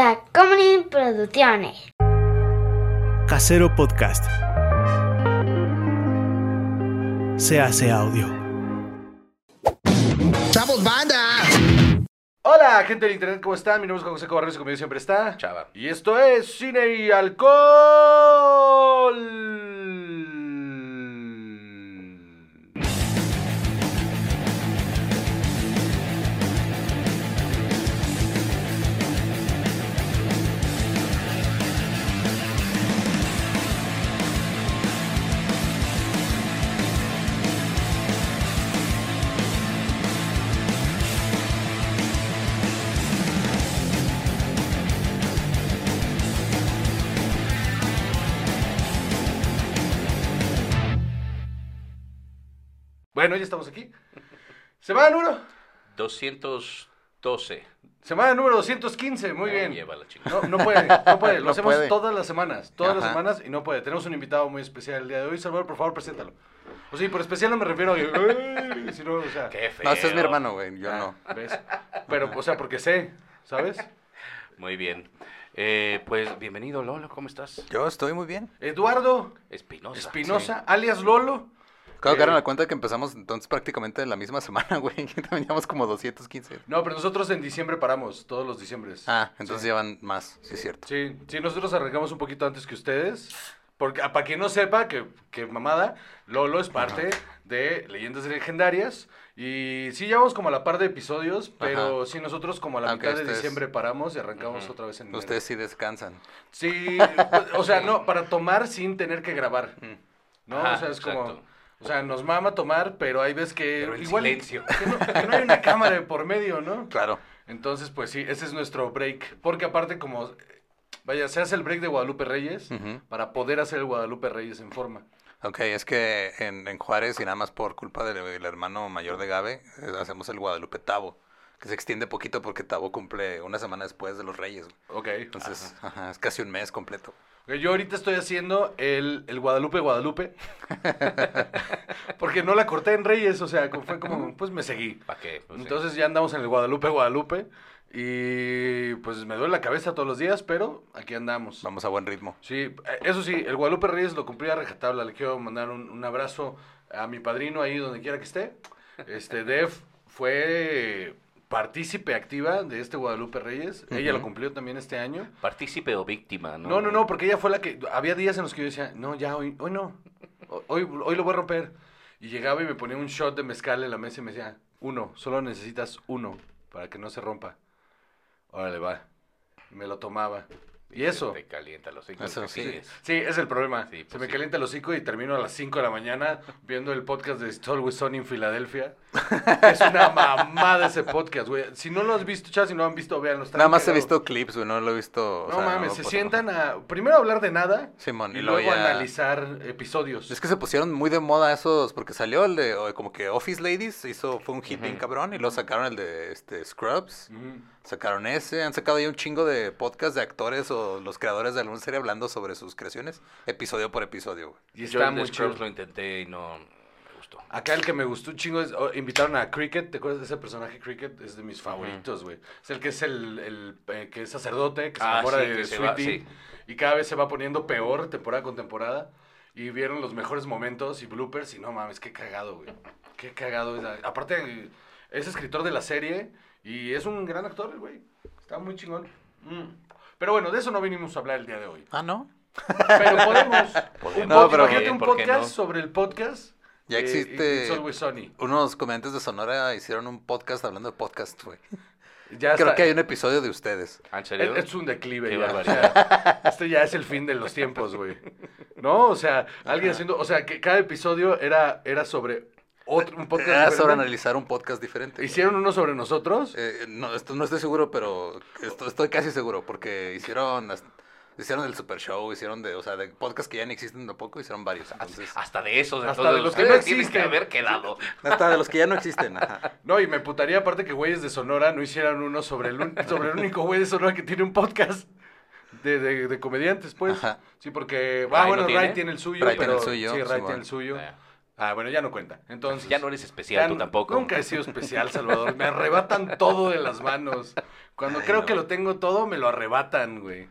Tacomunin Producciones. Casero Podcast. Se hace audio. ¡Chavos, banda! Hola, gente del internet, ¿cómo están? Mi nombre es Juan José Cobarrios y conmigo siempre está Chava. Y esto es Cine y Alcohol. Bueno, ya estamos aquí. Semana número. 212. Semana número 215, muy bien. lleva la chingada. No, no puede, no puede. Lo No hacemos puede. todas las semanas, todas las Ajá. semanas y no puede. Tenemos un invitado muy especial el día de hoy. Salvador, por favor, preséntalo. O sea, y por especial no me refiero a... "Ay", sino, o sea... Qué feo. No, ese es mi hermano, güey. Yo no. ¿Ves? Pero, o sea, porque sé, ¿sabes? Muy bien. Eh, pues bienvenido, Lolo. ¿Cómo estás? Yo estoy muy bien. Eduardo Espinosa. Espinosa, alias Lolo. Claro, Eh, que la cuenta que empezamos entonces prácticamente la misma semana, güey. También llevamos como 215. No, pero nosotros en diciembre paramos, todos los diciembres. Ah, entonces Sí. llevan más, sí es cierto. Sí, sí, nosotros arrancamos un poquito antes que ustedes. Porque, para quien no sepa, que, que mamada, Lolo es parte de Leyendas Legendarias. Y sí, llevamos como a la par de episodios, pero sí, nosotros como a la Ah, mitad de diciembre paramos y arrancamos otra vez en enero. Ustedes sí descansan. Sí, o sea, no, para tomar sin tener que grabar. ¿No? Ajá, o sea, es como... exacto. O sea, nos mama tomar, pero hay veces que... Pero en igual, silencio. Que no, que no hay una cámara de por medio, ¿no? Claro. Entonces, pues sí, ese es nuestro break. Porque aparte, como, vaya, se hace el break de Guadalupe Reyes para poder hacer el Guadalupe Reyes en forma. Ok, es que en, en Juárez y nada más por culpa del, del hermano mayor de Gabe, eh, hacemos el Guadalupe Tavo, que se extiende poquito porque Tavo cumple una semana después de los Reyes. Ok. Entonces, ajá, es casi un mes completo. Yo ahorita estoy haciendo el, el Guadalupe Guadalupe. porque no la corté en Reyes, o sea, fue como, pues me seguí. ¿Para qué? Pues, sí. Entonces ya andamos en el Guadalupe Guadalupe. Y pues me duele la cabeza todos los días, pero aquí andamos. Vamos a buen ritmo. Sí, eh, eso sí, el Guadalupe Reyes lo cumplí a rajatabla. Le quiero mandar un, un abrazo a mi padrino ahí donde quiera que esté. Este, Def fue partícipe activa de este Guadalupe Reyes. Ella lo cumplió también este año. Partícipe o víctima, ¿no? No, no, no, porque ella fue la que... Había días en los que yo decía, no, ya, hoy, hoy no. Ho- Hoy, hoy lo voy a romper. Y llegaba y me ponía un shot de mezcal en la mesa y me decía, uno, solo necesitas uno para que no se rompa. Órale, va. Me lo tomaba. Y eso... Te calienta los hijos. Eso sí. Sí, es el problema. Sí, pues Se me sí. calienta el hocico y termino a las 5 de la mañana viendo el podcast de It's Always Sunny en Filadelfia. es una mamada ese podcast, güey. Si no lo has visto, chavos, si no lo han visto, véanlo. está Nada bien más he visto clips, güey, no lo he visto. o No sea, mames, no se sientan a primero hablar de nada Simón, y, y luego ya- analizar episodios. Es que se pusieron muy de moda esos, porque salió el de como que Office Ladies, hizo, fue un hit bien Ujú. cabrón, y luego sacaron el de este, Scrubs, Ujú. Sacaron ese, han sacado ya un chingo de podcasts de actores o los creadores de alguna serie hablando sobre sus creaciones, episodio por episodio, güey. Y Yo está de muy chido. Lo intenté y no me gustó. Acá el que me gustó un chingo es, oh, invitaron a Cricket, ¿te acuerdas de ese personaje Cricket? Es de mis favoritos, güey. Es el que es el, el, eh, que es sacerdote, que se Ah, enamora sí, de se va, Sweetie. sí. Y cada vez se va poniendo peor temporada con temporada. Y vieron los mejores momentos y bloopers y no mames, qué cagado, güey. Qué cagado. es- Aparte, es escritor de la serie y es un gran actor, el güey. Está muy chingón. Mm. Pero bueno, de eso no vinimos a hablar el día de hoy. Ah, ¿no? Pero podemos. un No, pod- pero- imagínate un ¿por qué podcast no? sobre el podcast. Ya eh, existe- It's Always Sunny. Unos comediantes de Sonora hicieron un podcast hablando de podcast, güey. Ya Creo está- que hay un episodio de ustedes. ¿En serio? Es, es un declive Qué ya. barbaridad. o sea, este ya es el fin de los tiempos, güey. ¿No? O sea, alguien haciendo. O sea, que cada episodio era, era sobre otro, un podcast. Era sobre diferente. analizar un podcast diferente. ¿Hicieron uno sobre nosotros? Eh, no, esto, no estoy seguro, pero esto- estoy casi seguro, porque hicieron hicieron el Super Show, hicieron de, o sea, de podcasts que ya no existen tampoco, hicieron varios. Entonces, Hasta de esos. Hasta entonces, de los que no tienen que existen. haber quedado. hasta de los que ya no existen. Ajá. No, y me putaría aparte que güeyes de Sonora no hicieran uno sobre el, un- sobre el único güey de Sonora que tiene un podcast de, de, de comediantes, pues. Ajá. Sí, porque. ¿Ray Ah, no bueno, tiene? Ray tiene el suyo. Ray pero, tiene el suyo, Sí, Ray tiene el suyo. Ah, bueno, ya no cuenta. Entonces. Ya no eres especial tú tampoco. Nunca he sido especial, Salvador. Me arrebatan todo de las manos. Cuando Ay, creo no. que lo tengo todo, me lo arrebatan, güey.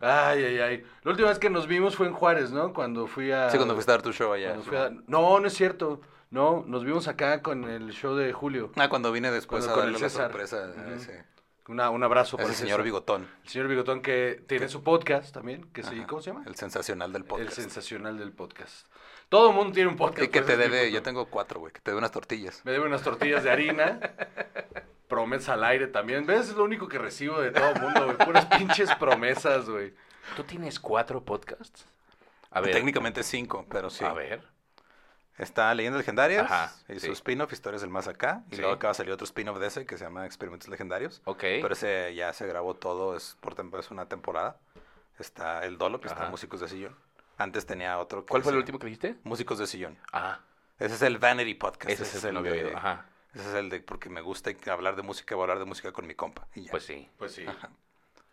Ay, ay, ay. La última vez que nos vimos fue en Juárez, ¿no? Cuando fui a... Sí, cuando fuiste a dar tu show allá. fui a- No, no es cierto. No, nos vimos acá con el show de Julio. Ah, cuando vine después Cuando a con el la sorpresa a Ujú. ese, Una- un abrazo para el señor bigotón. El señor Bigotón que tiene su podcast también, que sí. ¿cómo se llama? El sensacional del podcast. El sensacional del podcast. Todo el mundo tiene un podcast. Y que te debe, yo tengo cuatro, güey, que te debe unas tortillas. Me debe unas tortillas de harina. promesas al aire también. ¿Ves? Es lo único que recibo de todo el mundo, güey. Puras pinches promesas, güey. ¿Tú tienes cuatro podcasts? A ver. Técnicamente cinco, pero sí. A ver. Está Leyendas Legendarias Ajá, y sí. su spin-off, Historias del Más Acá. Y Sí. luego acaba de salir otro spin-off de ese que se llama Experimentos Legendarios. Ok. Pero ese ya se grabó todo, es, por es una temporada. Está el Dolo, que está. Músicos de Sillón. Antes tenía otro. que ¿Cuál fue el último que dijiste? Músicos de Sillón. Ah, Ese es el Vanity Podcast. ese es el que no había de- oído. Ajá. Ese es el de porque me gusta hablar de música, voy a hablar de música con mi compa. Y ya. Pues sí. Pues sí. Ajá.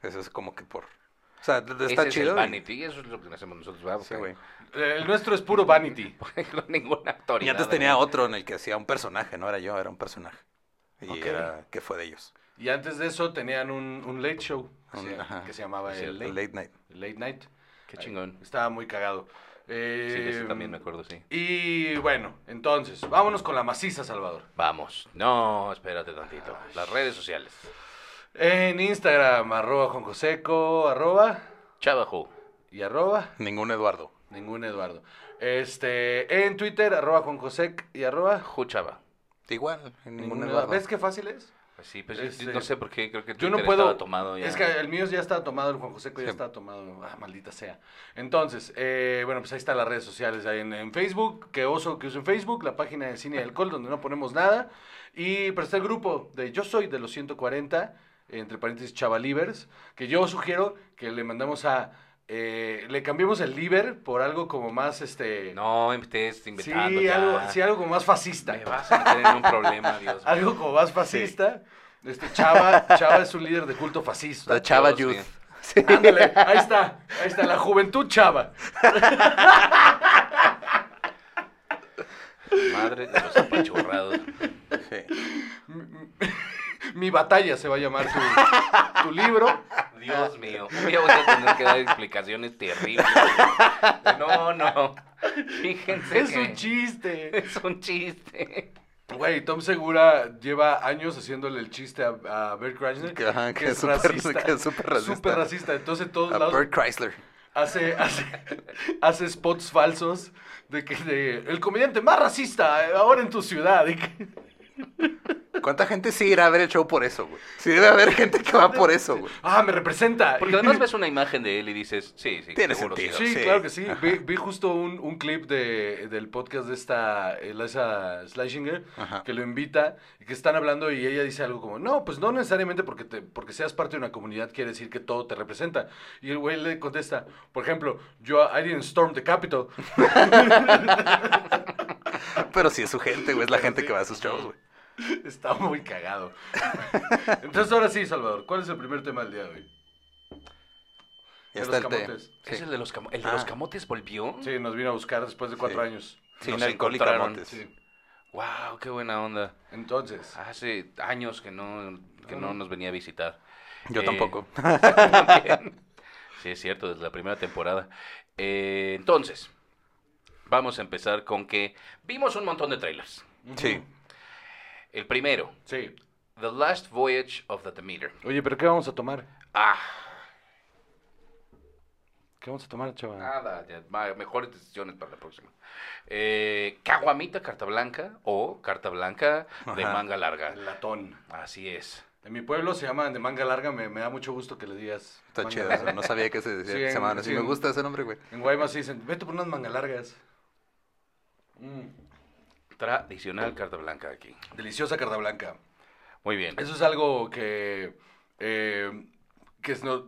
Eso es como que por. O sea, d- Ese está es chido. el y- Vanity, eso es lo que hacemos nosotros, ¿verdad? Sí, güey. El nuestro es puro vanity. No ninguna autoridad. Y antes tenía otro en el que hacía un personaje, no era yo, era un personaje. Y Ok. era que fue de ellos. Y antes de eso tenían un, un late show Un- sí, ajá. que se llamaba el El late night. el Late Night. Qué chingón. Estaba muy cagado. Eh, Sí, ese también me acuerdo, sí. Y bueno, entonces, vámonos con la maciza, Salvador. Vamos. No, espérate tantito. Las redes sociales. En Instagram, arroba Juan Joseco, arroba Chavajo. y arroba Ningún Eduardo. ningún Eduardo. Este, en Twitter, arroba Juan Josec y arroba Juchava. Igual, ningún, ningún. Eduardo. ¿Ves qué fácil es? Pues sí, pues Este, no sé por qué, creo que Yo no puedo. estaba tomado ya. Es que el mío ya estaba tomado, el Juan Joseco ya Sí. estaba tomado. Ah, maldita sea. Entonces, eh, bueno, pues ahí están las redes sociales. Ahí en, en Facebook, que oso que uso en Facebook, la página de Cine y Alcohol, donde no ponemos nada. Y pero está el grupo de Yo Soy de los 140, entre paréntesis Chavalivers, que yo sugiero que le mandamos a. eh, le cambiemos el liver por algo como más este. No estés sí, inventando ya. algo, sí, algo como más fascista. Me vas a meter en un problema, Dios mío. Algo como más fascista. Este Chava, Chava es un líder de culto fascista. La Chava Youth. mío. Ándale, ahí está, ahí está, la juventud chava. Madre de los apachurrados. Sí. Mi batalla se va a llamar tu, tu libro. Dios mío. Voy a tener que dar explicaciones terribles. No, no. Fíjense Es que un chiste. es un chiste. Güey, Tom Segura lleva años haciéndole el chiste a, a Bert Kreischer. Que, ajá, que es súper- que es súper racista. Súper racista. Entonces, en todos A lados Bert Chrysler. hace, hace, hace spots falsos de que de, el comediante más racista ahora en tu ciudad. y que- ¿Cuánta gente sí irá a ver el show por eso, güey? Sí debe haber gente que va por eso, güey. ah, me representa. Porque además ves una imagen de él y dices, sí, sí. Tiene seguro sentido. sí. Sí, Sí. claro que sí. Vi, vi justo un, un clip de, del podcast de esta Eliza Schleisinger Ajá. que lo invita y que están hablando y ella dice algo como, no, pues no necesariamente porque, te, porque seas parte de una comunidad quiere decir que todo te representa. Y el güey le contesta, por ejemplo, yo, I didn't storm the Capitol. Pero sí es su gente, güey. Es la gente que va a sus shows, güey. Está muy cagado. Entonces ahora sí, Salvador, ¿cuál es el primer tema del día de hoy? Ya De está los el té. camotes. Sí. ¿Es el de los, camo- el de Ah. los camotes volvió? Sí, nos vino a buscar después de cuatro Sí. años. Sin Nos alcohol y encontraron. camotes. Sí. Wow, qué buena onda. Entonces, Hace años que no, que no nos venía a visitar. Yo Eh, tampoco. También. Sí, es cierto, desde la primera temporada. Eh, entonces, vamos a empezar con que vimos un montón de trailers. Sí. El primero, sí. The Last Voyage of the Demeter. Oye, pero ¿qué vamos a tomar? Ah, ¿Qué vamos a tomar, chaval? nada, ya, mejores decisiones para la próxima. Eh, Caguamita carta blanca o carta blanca de Ajá. manga larga. Latón. Así es. En mi pueblo se llaman de manga larga, me, me da mucho gusto que le digas. Está manga chido larga. eso. No sabía que se decía Sí, que se en- llamaban así. sí, Me gusta ese nombre, güey. En Guaymas sí dicen, vete por unas manga largas. Mm, Tradicional carta blanca aquí. deliciosa carta blanca. Muy bien. Eso es algo que, eh, que es no-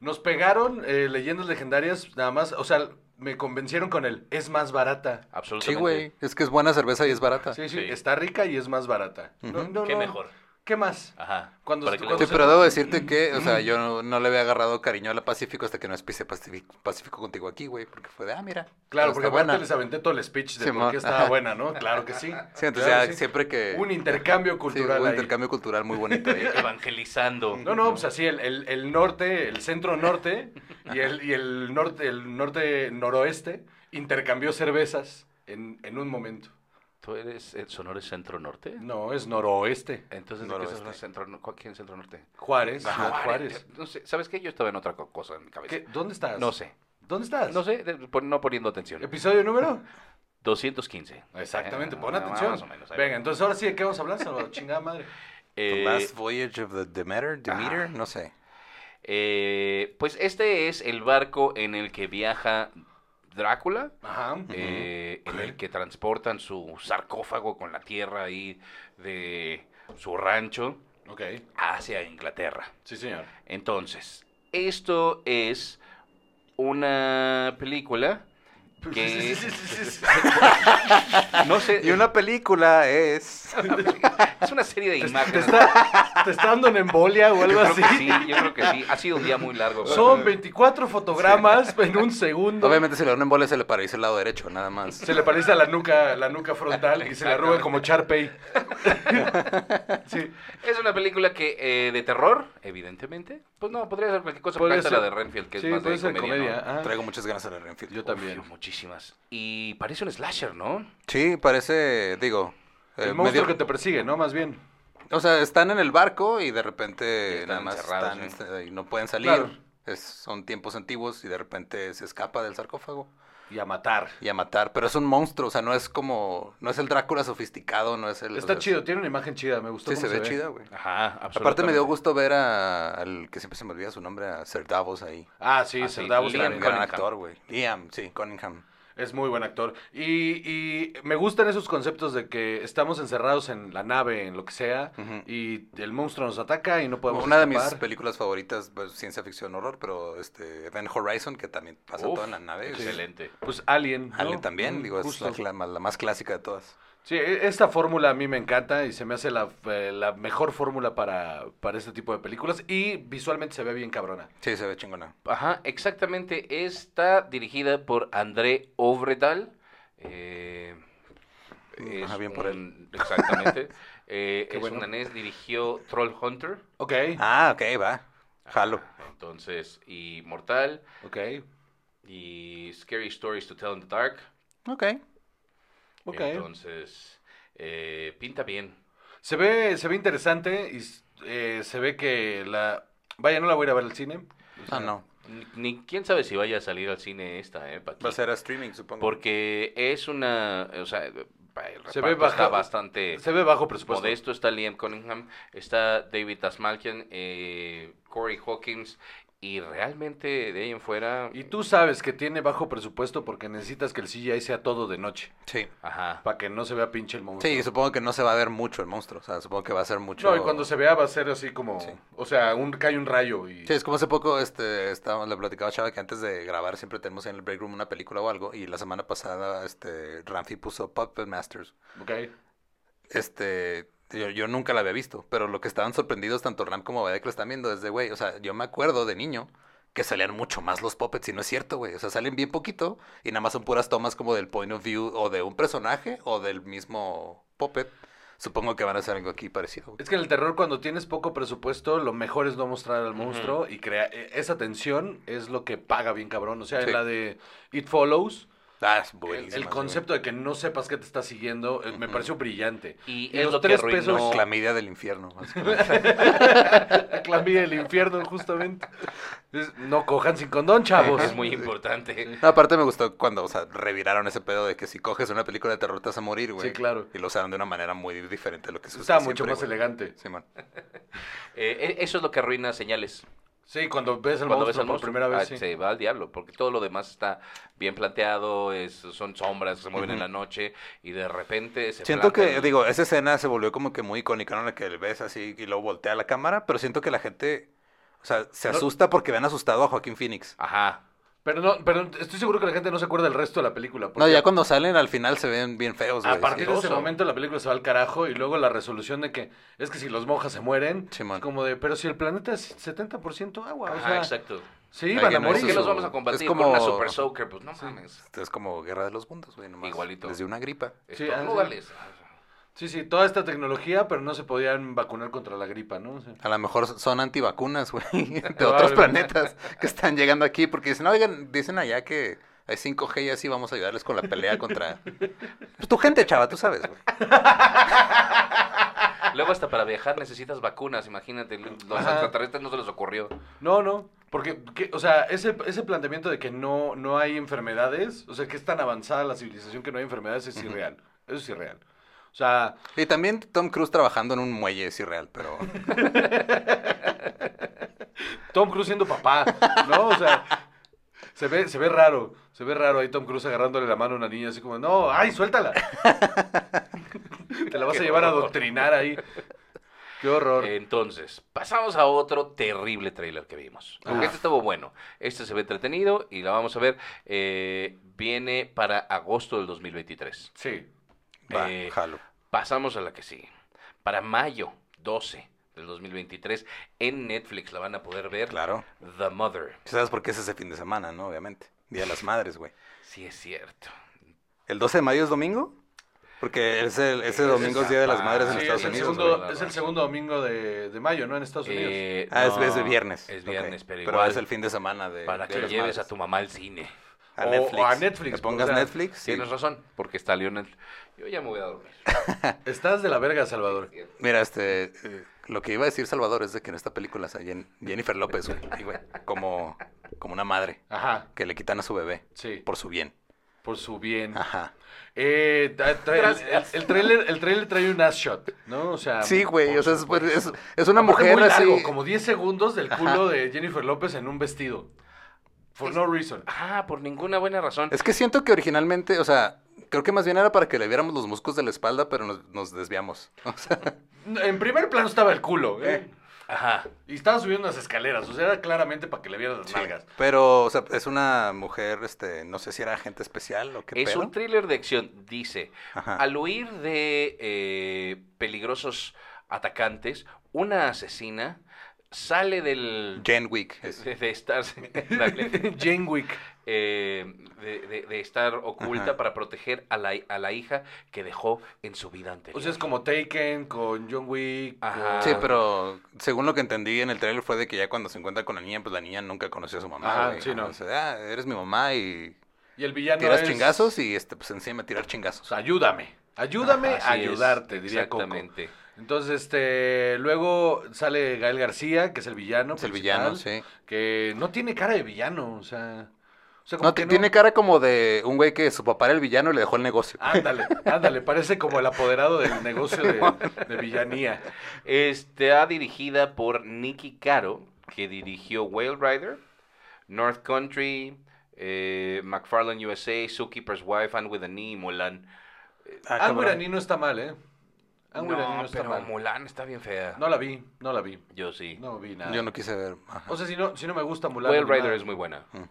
nos pegaron eh, leyendas legendarias, nada más, o sea, me convencieron con el, es más barata. Sí, Absolutamente. güey. Es que es buena cerveza y es barata. Sí, sí, Sí. está rica y es más barata. No, Qué no. mejor. ¿Qué más? Ajá. Cuando- Sí, pero debo decirte que, o sea, yo no, no le había agarrado cariño a la Pacífico hasta que no espise Pacífico, Pacífico contigo aquí, güey, porque fue de, ah, mira. Claro, porque buena. aparte les aventé todo el speech de por qué estaba ajá. buena, ¿no? Claro que sí. Sí, entonces Claro ya sí. siempre que... Un intercambio sí, cultural un ahí. intercambio cultural muy bonito ahí. Evangelizando. No, no, pues así el, el, el norte, el centro norte y el, y el norte, el norte noroeste intercambió cervezas en, en un momento. ¿Tú eres el Sonora Centro Norte? No, es noroeste. Entonces, ¿de qué Noroeste. hablando? centro, no- ¿Quién es Centro Norte? Juárez, Ciudad Juárez. No sé, ¿sabes qué? Yo estaba en otra co- cosa en mi cabeza. ¿Qué? ¿Dónde estás? No sé. ¿Dónde estás? No sé, de- pon- no poniendo atención. ¿Episodio número? 215. Exactamente, Eh, pon más atención. o menos, ahí Venga, va. entonces ahora sí, ¿de qué vamos a hablar, Salvador? Chingada madre. The Eh, Last Voyage of the Demeter, Demeter, no sé. eh, pues este es el barco en el que viaja Drácula. Ajá. eh, en el que transportan su sarcófago con la tierra ahí de su rancho hacia Inglaterra. Sí, señor. Entonces, esto es una película que no sé, Y una película es... es una serie de ¿Te imágenes. está, te está dando una embolia o Yo algo creo así? que sí, yo creo que sí. Ha sido un día muy largo. Son 24 fotogramas en un segundo. Obviamente si le da un embole se le paraliza el lado derecho, nada más. Se le parece la nuca, la nuca frontal y se le arruga como Charpey. sí. Es una película que eh, de terror, evidentemente. Pues no, podría ser cualquier cosa. Podría ser la de Renfield, que sí, es más de comedia. comedia. ¿no? ah. Traigo muchas ganas de la Renfield. Yo también. Uf, muchísimas. Y parece un slasher, ¿no? Sí, parece, digo... eh, El monstruo que te persigue, ¿no? Más bien. O sea, están en el barco y de repente Y nada más están, sí. eh, y no pueden salir. Claro. Es- son tiempos antiguos y de repente se escapa del sarcófago Y a matar. y a matar. Pero es un monstruo, o sea, no es como... No es el Drácula sofisticado, no es el... o Está sea, chido, tiene una imagen chida, me gustó Sí, cómo se ve chida, güey. Ajá, Aparte me absolutamente. dio gusto ver a- al que siempre se me olvida su nombre, a Sir Davos ahí. Ah, sí, Ah, sí, Davos Liam Gran, actor, güey. Liam, sí, Cunningham. Es muy buen actor. Y, y me gustan esos conceptos de que estamos encerrados en la nave, en lo que sea, y el monstruo nos ataca y no podemos Una de mis escapar. películas favoritas, pues, ciencia ficción horror, pero este Event Horizon, que también pasa Uf, todo en la nave. Excelente. Pues Alien. ¿no? Alien también, digo, es la, cla- la más clásica de todas. Sí, e- esta fórmula a mí me encanta y se me hace la, eh, la mejor fórmula para, para este tipo de películas y visualmente se ve bien cabrona. Sí, se ve chingona. Ajá, exactamente. Está dirigida por André Ovredal. Eh, Ajá, bien por un- Exactamente. Eh, Qué es bueno. un danés, dirigió Troll Hunter. Ok, Ah, ok, va. Jalo. Entonces, y Mortal. ok, Y Scary Stories to Tell in the Dark. Ok. Entonces, eh, pinta bien. Se ve, se ve interesante y eh, se ve que la... Vaya, no la voy a ir a ver al cine. O sea, Ah, no. Ni, ni quién sabe si vaya a salir al cine esta, ¿eh? Paqui? Va a ser a streaming, supongo. Porque es una. O sea, el Se ve está baja- bastante. Se ve bajo presupuesto. Modesto está Liam Cunningham, está David Tasmalkian, eh, Corey Hawkins y realmente de ahí en fuera, Y tú sabes que tiene bajo presupuesto porque necesitas que el CGI sea todo de noche. Sí. ajá, Para que no se vea pinche el monstruo. Sí, supongo que no se va a ver mucho el monstruo. O sea, supongo que va a ser mucho. No, y cuando se vea va a ser así como... Sí. O sea, un, cae un rayo y... Sí, es como hace poco este, estábamos, le platicaba a Chava que antes de grabar siempre tenemos en el break room una película o algo. Y la semana pasada este, Ramfi puso Puppet Masters. Ok. Este, yo, yo nunca la había visto, pero lo que estaban sorprendidos tanto Ram como Badek lo están viendo es de, güey, o sea, yo me acuerdo de niño que salían mucho más los puppets y no es cierto, güey. O sea, salen bien poquito y nada más son puras tomas como del point of view o de un personaje o del mismo puppet. Supongo que van a hacer algo aquí parecido. güey. Es que en el terror cuando tienes poco presupuesto, lo mejor es no mostrar al monstruo y crear... e- Esa tensión es lo que paga bien cabrón. O sea, Sí. en la de It Follows, Ah, es buenísimo. el concepto de que no sepas que te está siguiendo eh, me pareció brillante. y, y es los lo tres arruinó, pesos- Clamidia del infierno. básicamente. La clamidia del infierno, justamente. Es, no cojan sin condón, chavos. es muy importante. No, aparte me gustó cuando, o sea, reviraron ese pedo de que si coges una película de terror te vas a morir, güey. Sí, claro. Y lo usaron de una manera muy diferente a lo que sucede Está mucho siempre, más güey. elegante. Simón. Eh, e- eso es lo que arruina señales. Sí, cuando ves al Cuando monstruo ves al por monstruo, primera vez, ah, sí. se va al diablo, porque todo lo demás está bien planteado, es, son sombras que se mueven en la noche y de repente se Siento que, el- digo, esa escena se volvió como que muy icónica, ¿no? En la que le ves así y luego voltea la cámara, pero siento que la gente, o sea, se No. asusta porque ven asustado a Joaquín Phoenix. Ajá. Pero no, pero estoy seguro que la gente no se acuerda del resto de la película. No, ya cuando salen al final se ven bien feos, güey. A partir de ese momento la película se va al carajo y luego la resolución de que es que si los monjas se mueren, es como de, pero si el planeta es 70% agua, o Ajá, sea, exacto. sí, van a que no ¿Por Eso qué es los vamos a combatir es con como- una super soaker? Pues no mames. Es como Guerra de los Mundos, güey, nomás. Igualito. Desde una gripa. Sí, Estornúdales. Sí, sí, toda esta tecnología, pero no se podían vacunar contra la gripa, ¿no? A lo mejor son antivacunas, güey, de otros planetas que están llegando aquí porque dicen, oigan, dicen allá que hay 5G y así vamos a ayudarles con la pelea contra... Pues tu gente, chava, tú sabes, güey. Luego hasta para viajar necesitas vacunas, imagínate. Los Ajá. extraterrestres no se les ocurrió. No, no, porque, o sea, ese, ese planteamiento de que no, no hay enfermedades, o sea, que es tan avanzada la civilización que no hay enfermedades es irreal, eso es irreal. O sea, Y también Tom Cruise trabajando en un muelle es irreal, pero... Tom Cruise siendo papá, ¿no? O sea, se ve, se ve raro, se ve raro ahí Tom Cruise agarrándole la mano a una niña así como, no, ay, suéltala. Te la vas a llevar a horror. adoctrinar ahí. Qué horror. Entonces, pasamos a otro terrible trailer que vimos. Este estuvo bueno. Este se ve entretenido y la vamos a ver. Eh, viene para agosto del 2023. Sí. Va, Eh, jalo. Pasamos a la que sigue. Para mayo 12 del 2023 en Netflix la van a poder ver. Claro. The Mother. ¿Sabes por qué es ese fin de semana, no? Obviamente. Día de las Madres, güey. Sí, es cierto. ¿El 12 de mayo es domingo? Porque ese, ese domingo es Día de las Madres en Sí, Estados es, Unidos. segundo, es el segundo domingo de, de mayo, ¿no? En Estados Unidos. Eh, Ah, es, no, es de viernes. Es viernes, pero, Pero igual es el fin de semana de para de que las lleves Madres. a tu mamá al cine. A O- Netflix. o a Netflix, Que pongas o sea, Netflix. sí. Tienes razón, porque está Lionel. Yo ya me voy a dormir. Estás de la verga, Salvador. Mira, este, eh, lo que iba a decir Salvador es de que en esta película sale Jen- Jennifer López, güey, como, como una madre Ajá, que le quitan a su bebé sí, por su bien. por su bien. Ajá. Eh, el, el, el trailer, el trailer trae un ass shot, ¿no? O sea, Sí, güey, o sea, es, es, es una Aparte, mujer muy así. largo, como 10 segundos del culo Ajá. de Jennifer López en un vestido. For no reason. Ah, por ninguna buena razón. Es que siento que originalmente, o sea, creo que más bien era para que le viéramos los músculos de la espalda, pero nos, nos desviamos. O sea, En primer plano estaba el culo, ¿eh? Ajá. Y estaba subiendo unas escaleras, o sea, era claramente para que le vieras las sí. nalgas. Pero, o sea, es una mujer, este, no sé si era agente especial o qué Es pedo. un thriller de acción, dice. Ajá. Al huir de eh, peligrosos atacantes, una asesina sale del... Jen Wick. es- De, de estar, dale, Jane Wick. eh, de, de- de estar oculta Ajá. para proteger a la, a la hija que dejó en su vida anterior. O sea, es como Taken con John Wick. Ajá. Sí, pero según lo que entendí en el trailer fue de que ya cuando se encuentra con la niña, pues la niña nunca conoció a su mamá. Ajá, sí, no. O sea, ah, eres mi mamá y Y el villano tiras es- chingazos y este, pues enséñame a tirar chingazos. ayúdame. Ayúdame a es, ayudarte, diría Coco. Entonces, este, luego sale Gael García, que es el villano. Es el villano, sí. Que no tiene cara de villano, o sea. O sea, como No, que ti- tiene cara como de un güey que su papá era el villano y le dejó el negocio. Ándale, ándale, parece como el apoderado del negocio de, de villanía. Está dirigida por Nicky Caro, que dirigió Whale Rider, North Country, eh, McFarlane USA, Zookeeper's Wife, and with a Knee, Mulan. Ah, Anne. Wirani no está mal, ¿eh? Wirani No, no está pero mal. Mulan está bien fea. No la vi, no la vi. Yo sí. No vi nada. Yo no quise ver. Ajá. O sea, si no, si no me gusta Mulan. Whale. Rider es muy buena. Mm.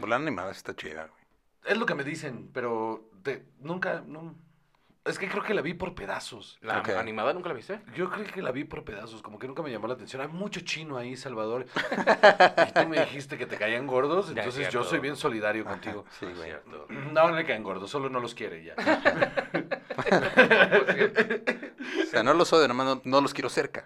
Mulan animada sí está chida, güey. Es lo que me dicen, pero te- nunca, no. Es que creo que la vi por pedazos. ¿La animada nunca la viste? Yo creo que la vi por pedazos, como que nunca me llamó la atención. Hay mucho chino ahí, Salvador. y tú me dijiste que te caían gordos, Ya, entonces yo soy bien solidario contigo. Sí, güey. No, no le caen gordos, solo no los quiere ya. O sea, no los odio, nomás no, no los quiero cerca.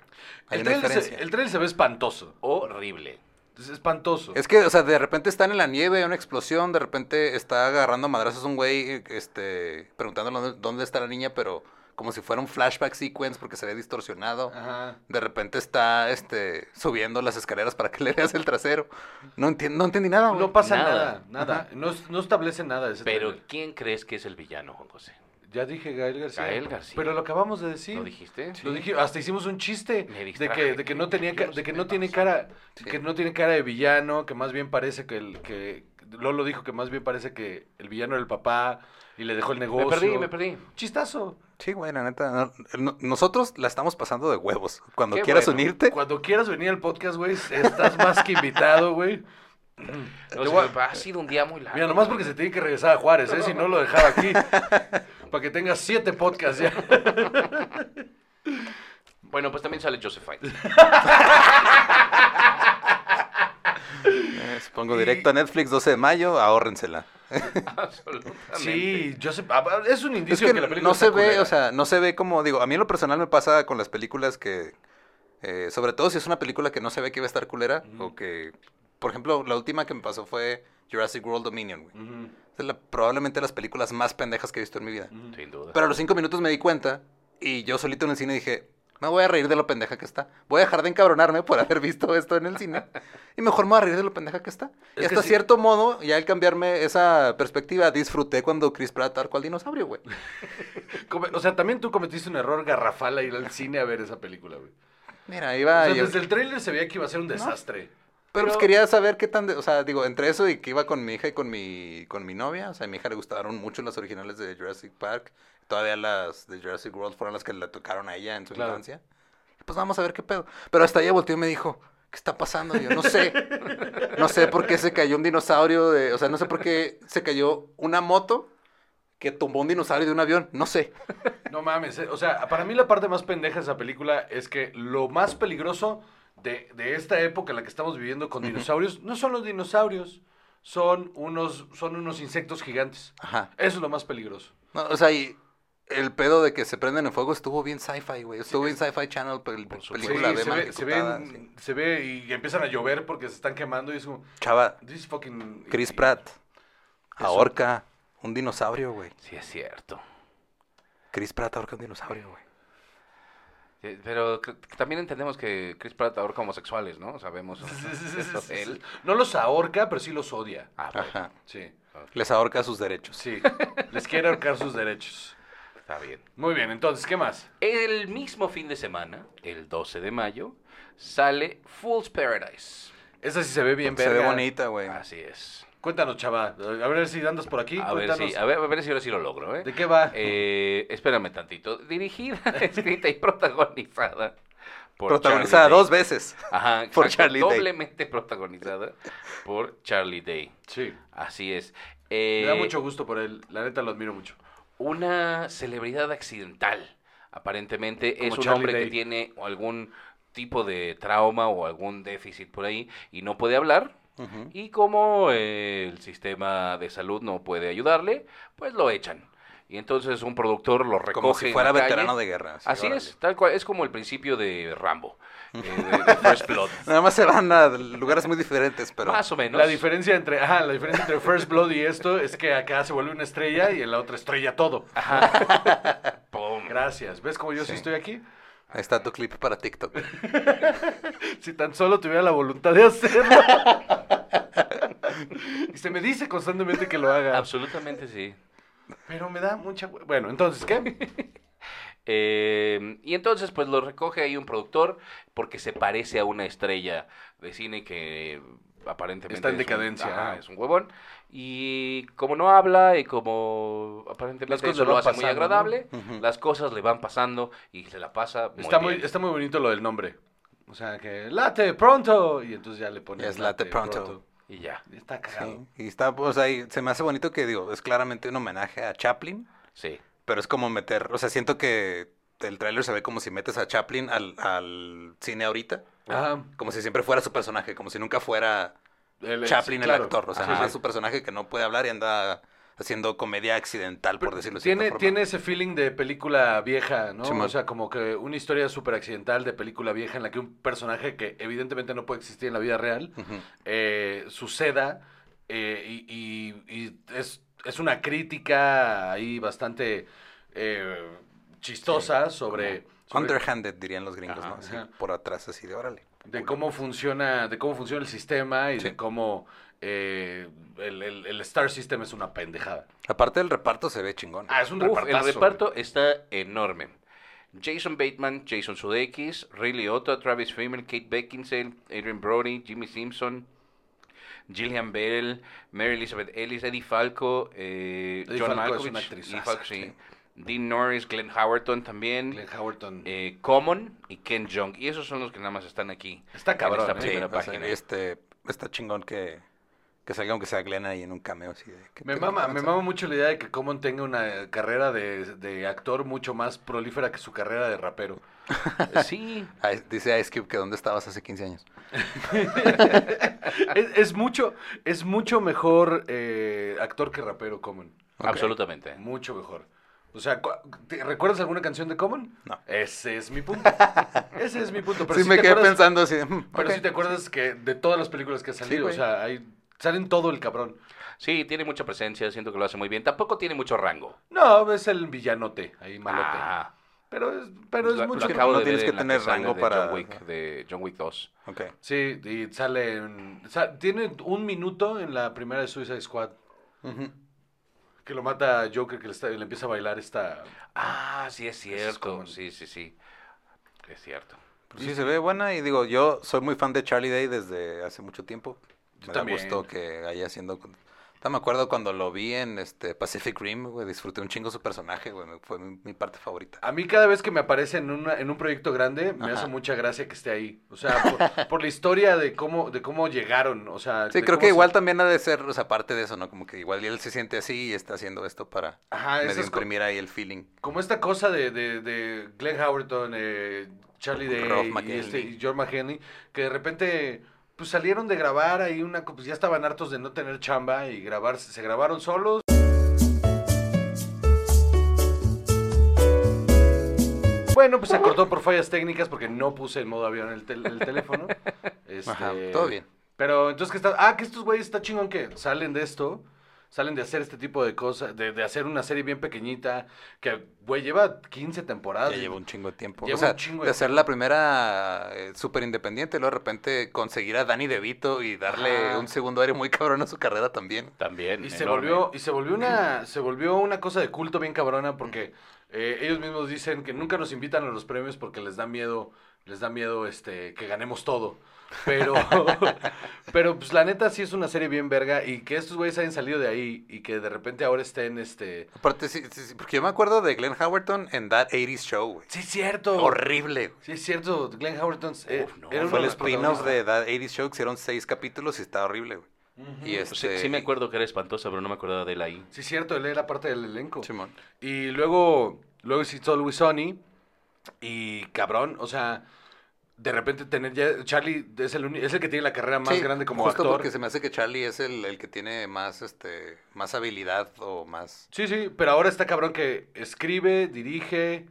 Hay el, una trailer se, diferencia. el trailer se ve espantoso. Horrible. Es espantoso. Es que, o sea, de repente están en la nieve, hay una explosión, de repente está agarrando madrazos un güey, este, preguntándole dónde, dónde está la niña, pero como si fuera un flashback sequence porque se ve distorsionado. Ajá. De repente está, este, subiendo las escaleras para que le veas el trasero. No, enti- no entendí nada, güey. No pasa Nada. nada, nada. No, no establece nada ese Pero, trailer. ¿quién crees que es el villano, Juan José? Ya dije Gael García. Gael García. Pero lo acabamos de decir. ¿Lo dijiste? Lo dije, hasta hicimos un chiste Me de que, de que no tenía de que no tiene cara Sí. que no tiene cara de villano, que más bien parece que el que Lolo dijo que más bien parece que el villano era el papá y le dejó el negocio. Me perdí, me perdí. Chistazo. Sí, güey, la neta. no- no- nosotros la estamos pasando de huevos. Cuando Qué quieras bueno. unirte, Cuando quieras venir al podcast, güey, estás más que invitado, güey. No Te sé, voy a- ha sido un día muy largo. Mira, nomás porque se tiene que regresar a Juárez, ¿eh? Si no lo dejaba aquí. Para que tengas siete podcasts ya. Bueno, pues también sale Josephine. Eh, Supongo directo a Netflix, 12 de mayo, ahórrensela. Absolutamente. Sí, yo sé, es un Es indicio que que, la película no se ve, culera. o sea, no se ve como, digo, a mí en lo personal me pasa con las películas que, eh, sobre todo si es una película que no se ve que iba a estar culera, o que, por ejemplo, la última que me pasó fue Jurassic World Dominion, güey. Ujú, Es la- probablemente las películas más pendejas que he visto en mi vida. Sin duda. Pero a los cinco minutos me di cuenta y yo solito en el cine dije, me voy a reír de lo pendeja que está. Voy a dejar de encabronarme por haber visto esto en el cine. Y mejor me voy a reír de lo pendeja que está. y Es hasta sí. cierto modo, ya al cambiarme esa perspectiva, disfruté cuando Chris Pratt arcó al dinosaurio, güey. O sea, también tú cometiste un error garrafal a ir al cine a ver esa película, güey. Mira, O iba... sea, yo- desde el tráiler se veía que iba a ser un desastre. Pero, pues quería saber qué tan, de- o sea, digo, entre eso y que iba con mi hija y con mi, con mi novia, o sea, a mi hija le gustaron mucho las originales de Jurassic Park, todavía las de Jurassic World fueron las que le tocaron a ella en su Claro. infancia. Pues vamos a ver qué pedo. Pero hasta ella volteó y me dijo, ¿qué está pasando? Y yo, no sé, no sé por qué se cayó un dinosaurio, de, o sea, no sé por qué se cayó una moto que tumbó un dinosaurio de un avión, no sé. No mames, eh, o sea, para mí la parte más pendeja de esa película es que lo más peligroso de, de esta época en la que estamos viviendo con dinosaurios no son los dinosaurios, son unos, son unos insectos gigantes. Ajá. Eso es lo más peligroso. No, o sea, y el pedo de que se prenden en fuego estuvo bien sci-fi, güey. Estuvo bien sci-fi channel, pel- película Sí, bien se, ve, se, ejecutada, ven- sí. se ve y empiezan a llover porque se están quemando y es como, Chava, this is fucking... Chris Pratt, ahorca un dinosaurio, güey. Sí, es cierto. Chris Pratt ahorca un dinosaurio, güey. Sí, Pero también entendemos que Chris Pratt ahorca homosexuales, ¿no? Sabemos eso de él. No los ahorca, pero sí los odia. Ah, bueno, Ajá. Sí, Les ahorca sus derechos. sí. Les quiere ahorcar sus derechos. está bien. Muy bien, entonces, ¿qué más? El mismo fin de semana, el 12 de mayo, sale Fool's Paradise. Esa sí se ve bien Se ve bonita, güey. Así es. Cuéntanos, chava. A ver si andas por aquí. A ver, si, a, ver, a ver si ahora sí lo logro, ¿eh? ¿De qué va? Eh, espérame tantito. Dirigida, escrita y protagonizada por Protagonizada Charlie dos Day. veces. Ajá, por exacto, Charlie Day. Doblemente protagonizada por Charlie Day. Sí. Así es. Me da Eh, mucho gusto por él. La neta lo admiro mucho. una celebridad accidental, aparentemente. Como es un Charlie hombre Day. que tiene algún tipo de trauma o algún déficit por ahí y no puede hablar. Y como eh, el sistema de salud no puede ayudarle, pues lo echan. Y entonces un productor lo recoge. Como si en fuera calle. veterano de guerra. Así órale. es, tal cual. Es como el principio de Rambo, eh, de, de First Blood. Nada más se van a lugares muy diferentes, pero... Más o menos. La diferencia entre, ajá, la diferencia entre First Blood y esto es que acá se vuelve una estrella y en la otra estrella todo. Pum. Gracias. ¿Ves cómo yo sí, estoy aquí? Ahí está tu clip para TikTok. Si tan solo tuviera la voluntad de hacerlo. y se me dice constantemente que lo haga. Absolutamente sí. Pero me da mucha... Bueno, entonces, ¿qué? Eh, y entonces, pues lo recoge ahí un productor porque se parece a una estrella de cine que aparentemente Está en es un- decadencia, ajá, es un huevón. Y como no habla y como aparentemente Las cosas eso le lo hace muy agradable, las cosas le van pasando y se la pasa muy Está muy, está muy bonito lo del nombre. O sea, que late pronto. Y entonces ya le pones Es late pronto. Y ya, Y Está cagado. Sí, y está, o sea, y se me hace bonito que, digo, es claramente un homenaje a Chaplin, sí. pero es como meter, o sea, siento que el tráiler se ve como si metes a Chaplin al, al cine ahorita, Ajá. como si siempre fuera su personaje, como si nunca fuera El- Chaplin sí, el actor, o sea, Ajá. nada más su personaje que no puede hablar y anda haciendo comedia accidental, por decirlo así. tiene, tiene ese feeling de película vieja, ¿no? O sea, como que una historia súper accidental de película vieja en la que un personaje que evidentemente no puede existir en la vida real eh, suceda eh, y, y- y es, es una crítica ahí bastante eh, chistosa sobre, sobre Underhanded, dirían los gringos, Ajá, ¿no? Así, por atrás, así de órale. de cómo funciona de cómo funciona el sistema y Sí. de cómo eh, el, el- el Star System es una pendejada. Aparte del reparto se ve chingón. Ah, es un Uf, el reparto está enorme. Jason Bateman, Jason Sudeikis, Ray Liotta, Travis Fimmel, Kate Beckinsale, Adrian Brody, Jimmy Simpson, Gillian Bell, Mary Elizabeth Ellis, Eddie Falco, eh, Eddie John Falco es Malkovich, una Falco, sí. sí. Dean Norris, Glenn Howerton también, Glenn Howerton. eh, Common y Ken Jeong. Y esos son los que nada más están aquí. Está en cabrón, esta ¿eh? Sí, primera o sea, página. este, está chingón que, Que salga aunque sea Glenn ahí en un cameo así de... ¿qué Me mama, me mama mucho la idea de que Common tenga una carrera de, de actor mucho más prolífera que su carrera de rapero. Sí, dice Ice Cube que dónde estabas hace 15 años. es, es mucho, es mucho mejor eh, actor que rapero Common. Absolutamente. Mucho mejor. O sea, cu- ¿te- ¿recuerdas alguna canción de Common? No. Ese es mi punto. Ese es mi punto. Pero sí, sí me quedé acuerdas- pensando así. de, "Hmm, Pero ok". sí te acuerdas que de todas las películas que ha salido, o sea, hay, salen todo el cabrón. Sí, tiene mucha presencia, siento que lo hace muy bien. Tampoco tiene mucho rango. No, es el villanote, ahí malote. Ah, Pero es, pero es lo- mucho. lo acabo no de tienes ver que tener sale rango de para- John Wick, de John Wick 2. Ok. Sí, y sale en- sa- tiene un minuto en la primera de Suicide Squad. Ujú. Que lo mata Joker, que le, está- le empieza a bailar esta... Ah, sí es es cierto. como- Sí, sí, sí. Es cierto. Pues sí, se ve buena y digo, yo soy muy fan de Charlie Day desde hace mucho tiempo. Yo Me también. da gusto que haya haciendo... Me acuerdo cuando lo vi en este Pacific Rim, güey, disfruté un chingo su personaje, güey, fue mi, mi parte favorita. A mí cada vez que me aparece en, una- en un proyecto grande, me Ajá. hace mucha gracia que esté ahí. O sea, por, por la historia de cómo, de cómo llegaron, o sea... Sí, creo que se- igual también ha de ser, o sea, parte de eso, ¿no? Como que igual él se siente así y está haciendo esto para Ajá, medio co- imprimir ahí el feeling. como esta cosa de, de, de Glenn Howerton, eh, Charlie Day y, este, y George McHenry, que de repente pues salieron de grabar ahí una, pues ya estaban hartos de no tener chamba y grabar, se grabaron solos. Bueno, pues se cortó por fallas técnicas porque no puse en modo avión el, tel- el teléfono. Este, Ajá, todo bien. Pero entonces que está, ah, que estos güeyes está chingón que salen de esto, salen de hacer este tipo de cosas, de, de hacer una serie bien pequeñita, que güey lleva 15 temporadas. Ya lleva un chingo de tiempo. Lleva o sea, un chingo de de hacer la primera eh, súper independiente, luego de repente conseguir a Danny DeVito y darle Ajá. un segundo aire muy cabrón a su carrera también. También. Y se volvió, y se volvió una, se volvió una cosa de culto bien cabrona porque eh, ellos mismos dicen que nunca nos invitan a los premios porque les da miedo, les da miedo este que ganemos todo. Pero, pero pues la neta sí es una serie bien verga y que estos güeyes hayan salido de ahí y que de repente ahora estén este. Aparte, sí, sí, sí, porque yo me acuerdo de Glenn Howerton en That 80s Show, güey. Sí es cierto. Horrible, güey. Sí es cierto. Glenn Howerton eh, no, era Fue el los spin-off de That 80s Show que hicieron seis capítulos y está horrible, güey. Y Sí, este... sí me acuerdo que era espantosa, pero no me acordaba de él ahí. Sí es cierto, él era parte del elenco. Simón. Y luego, luego It's Always Sunny. Y cabrón, o sea, de repente tener ya. Charlie es el, es el que tiene la carrera más Sí, grande como justo actor. porque se me hace que Charlie es el, el que tiene más, este, más habilidad o más... Sí, sí, pero ahora está cabrón que escribe, dirige,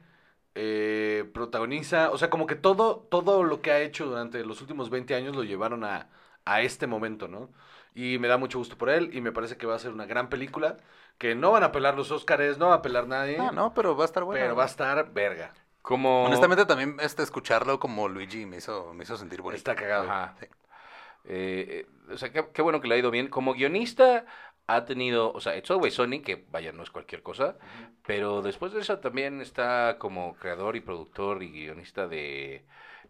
eh, protagoniza. O sea, como que todo, todo lo que ha hecho durante los últimos 20 años lo llevaron a, a este momento, ¿no? Y me da mucho gusto por él y me parece que va a ser una gran película. Que no van a pelar los Óscares, no va a pelar nadie. Ah, no, pero va a estar bueno. Pero va a estar verga. Como... Honestamente también este, escucharlo como Luigi me hizo, me hizo sentir bonito. Está cagado. Ajá. Sí. Eh, eh, o sea, qué, qué bueno que le ha ido bien. Como guionista ha tenido, o sea, It's Always Sunny, que vaya, no es cualquier cosa, pero después de eso también está como creador y productor y guionista de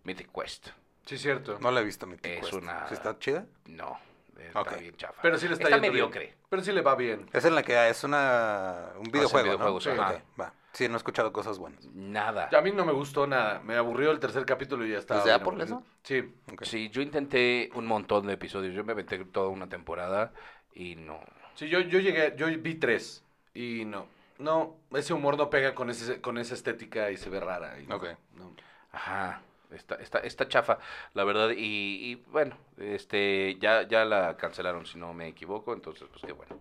Mythic Quest. Sí, cierto. No la he visto, tío. Es una- ¿Sí está chida? No, está bien chafa. Pero sí le está, está yendo bien. mediocre. Pero sí le va bien. Es en la que es una, un videojuego, ¿no? videojuegos, Sí, ajá. ok, va. Sí, no he escuchado cosas buenas. Nada. A mí no me gustó nada. Me aburrió el tercer capítulo y ya estaba. ¿Desde bien Apple eso? Sí. Sí, yo intenté un montón de episodios. Yo me aventé toda una temporada y no. Sí, yo, yo llegué, yo vi tres. Y no. No, ese humor no pega con ese, con esa estética y se ve rara. y no, Ok. no. Ajá, está, está, está chafa, la verdad. Y, y, bueno, este, ya, ya la cancelaron, si no me equivoco. Entonces, pues qué bueno.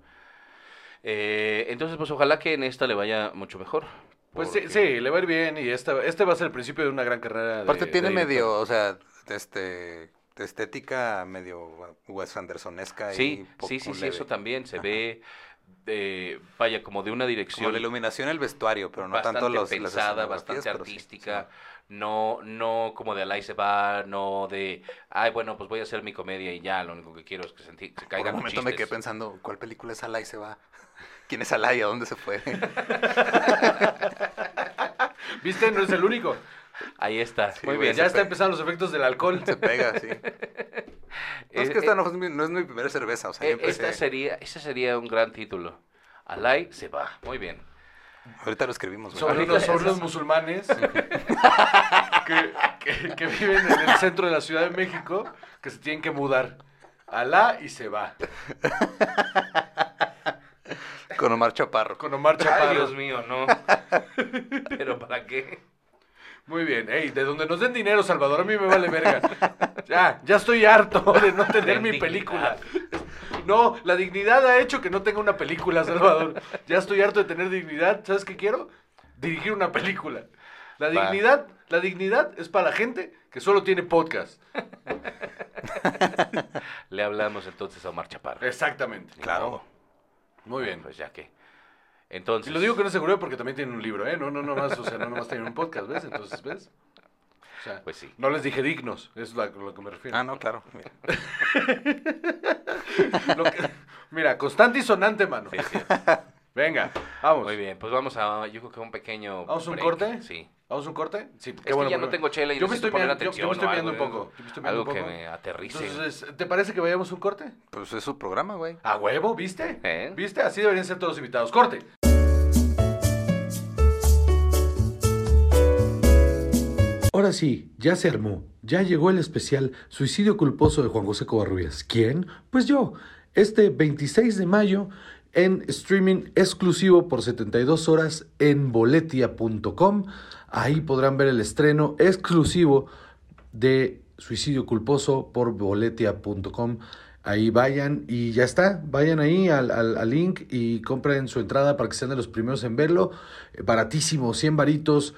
Eh, entonces, pues ojalá que en esta le vaya mucho mejor. Pues sí, porque- sí, le va a ir bien y esta, este va a ser el principio de una gran carrera. de- Aparte tiene de medio, o sea, este, de estética medio Wes Andersonesca. Sí, y poco sí, sí, sí, eso también se Ajá. ve, eh, vaya, como de una Como dirección la iluminación, el vestuario, pero no tanto los, las pensada, bastante sí, artística, no, no como de Alay se va, no de, ay, bueno, pues voy a hacer mi comedia y ya, lo único que quiero es que se, se Por caigan un los momento me quedé pensando, ¿cuál película es Alay se va? ¿Quién es Alay? ¿A dónde se fue? ¿Viste? No es el único. Ahí está, Sí, muy bien. ya está pe- empezando los efectos del alcohol. se pega, sí. No, es Eh, que esta eh, no, es mi, no es mi primera cerveza, o sea, yo Eh, Esta sería, ese sería un gran título. Alay se va. Muy bien. Ahorita lo escribimos. Sobre unos musulmanes que, que- que viven en el centro de la Ciudad de México que se tienen que mudar. Alá y se va. Con Omar Chaparro. Con Omar Ay, Chaparro. Dios mío, no. ¿Pero para qué? Muy bien. Ey, de donde nos den dinero, Salvador, a mí me vale verga. Ya, ya estoy harto de no tener mi dignidad. película. No, la dignidad ha hecho que no tenga una película, Salvador. Ya estoy harto de tener dignidad. ¿Sabes qué quiero? Dirigir una película. La Va. dignidad, la dignidad es para la gente que solo tiene podcast. Le hablamos entonces a Omar Chaparro. Exactamente. Claro. Muy bien. Pues ya que. Entonces. Y lo digo con seguridad porque también tienen un libro, ¿eh? No, no, no más, o sea, no nomás tienen un podcast, ¿ves? Entonces, ¿ves? O sea, Pues sí. no les dije dignos, es a lo que me refiero. Ah, no, claro. Mira. Que- mira, constante y sonante, mano. Sí, sí. Venga, vamos. Muy bien, pues vamos a. Yo creo que un pequeño. ¿Vamos a un corte? Sí. ¿Vamos a un corte? Sí, Es bueno, que ya no porque- tengo chela y yo me estoy poner yo- atención. yo me estoy o mirando algo, un poco. Yo me estoy mirando Algo un que me aterrice. Entonces, ¿te parece que vayamos a un corte? Pues es su programa, güey. A huevo, ¿viste? ¿Eh? ¿Viste? Así deberían ser todos los invitados. ¡Corte! Ahora sí, ya se armó. Ya llegó el especial Suicidio culposo de Juan José Covarrubias. ¿Quién? Pues yo. Este 26 de mayo en streaming exclusivo por 72 horas en boletia.com. Ahí podrán ver el estreno exclusivo de Suicidio culposo por boletia.com. Ahí vayan y ya está. Vayan ahí al, al- link y compren su entrada para que sean de los primeros en verlo. Eh, Baratísimo, 100 varitos.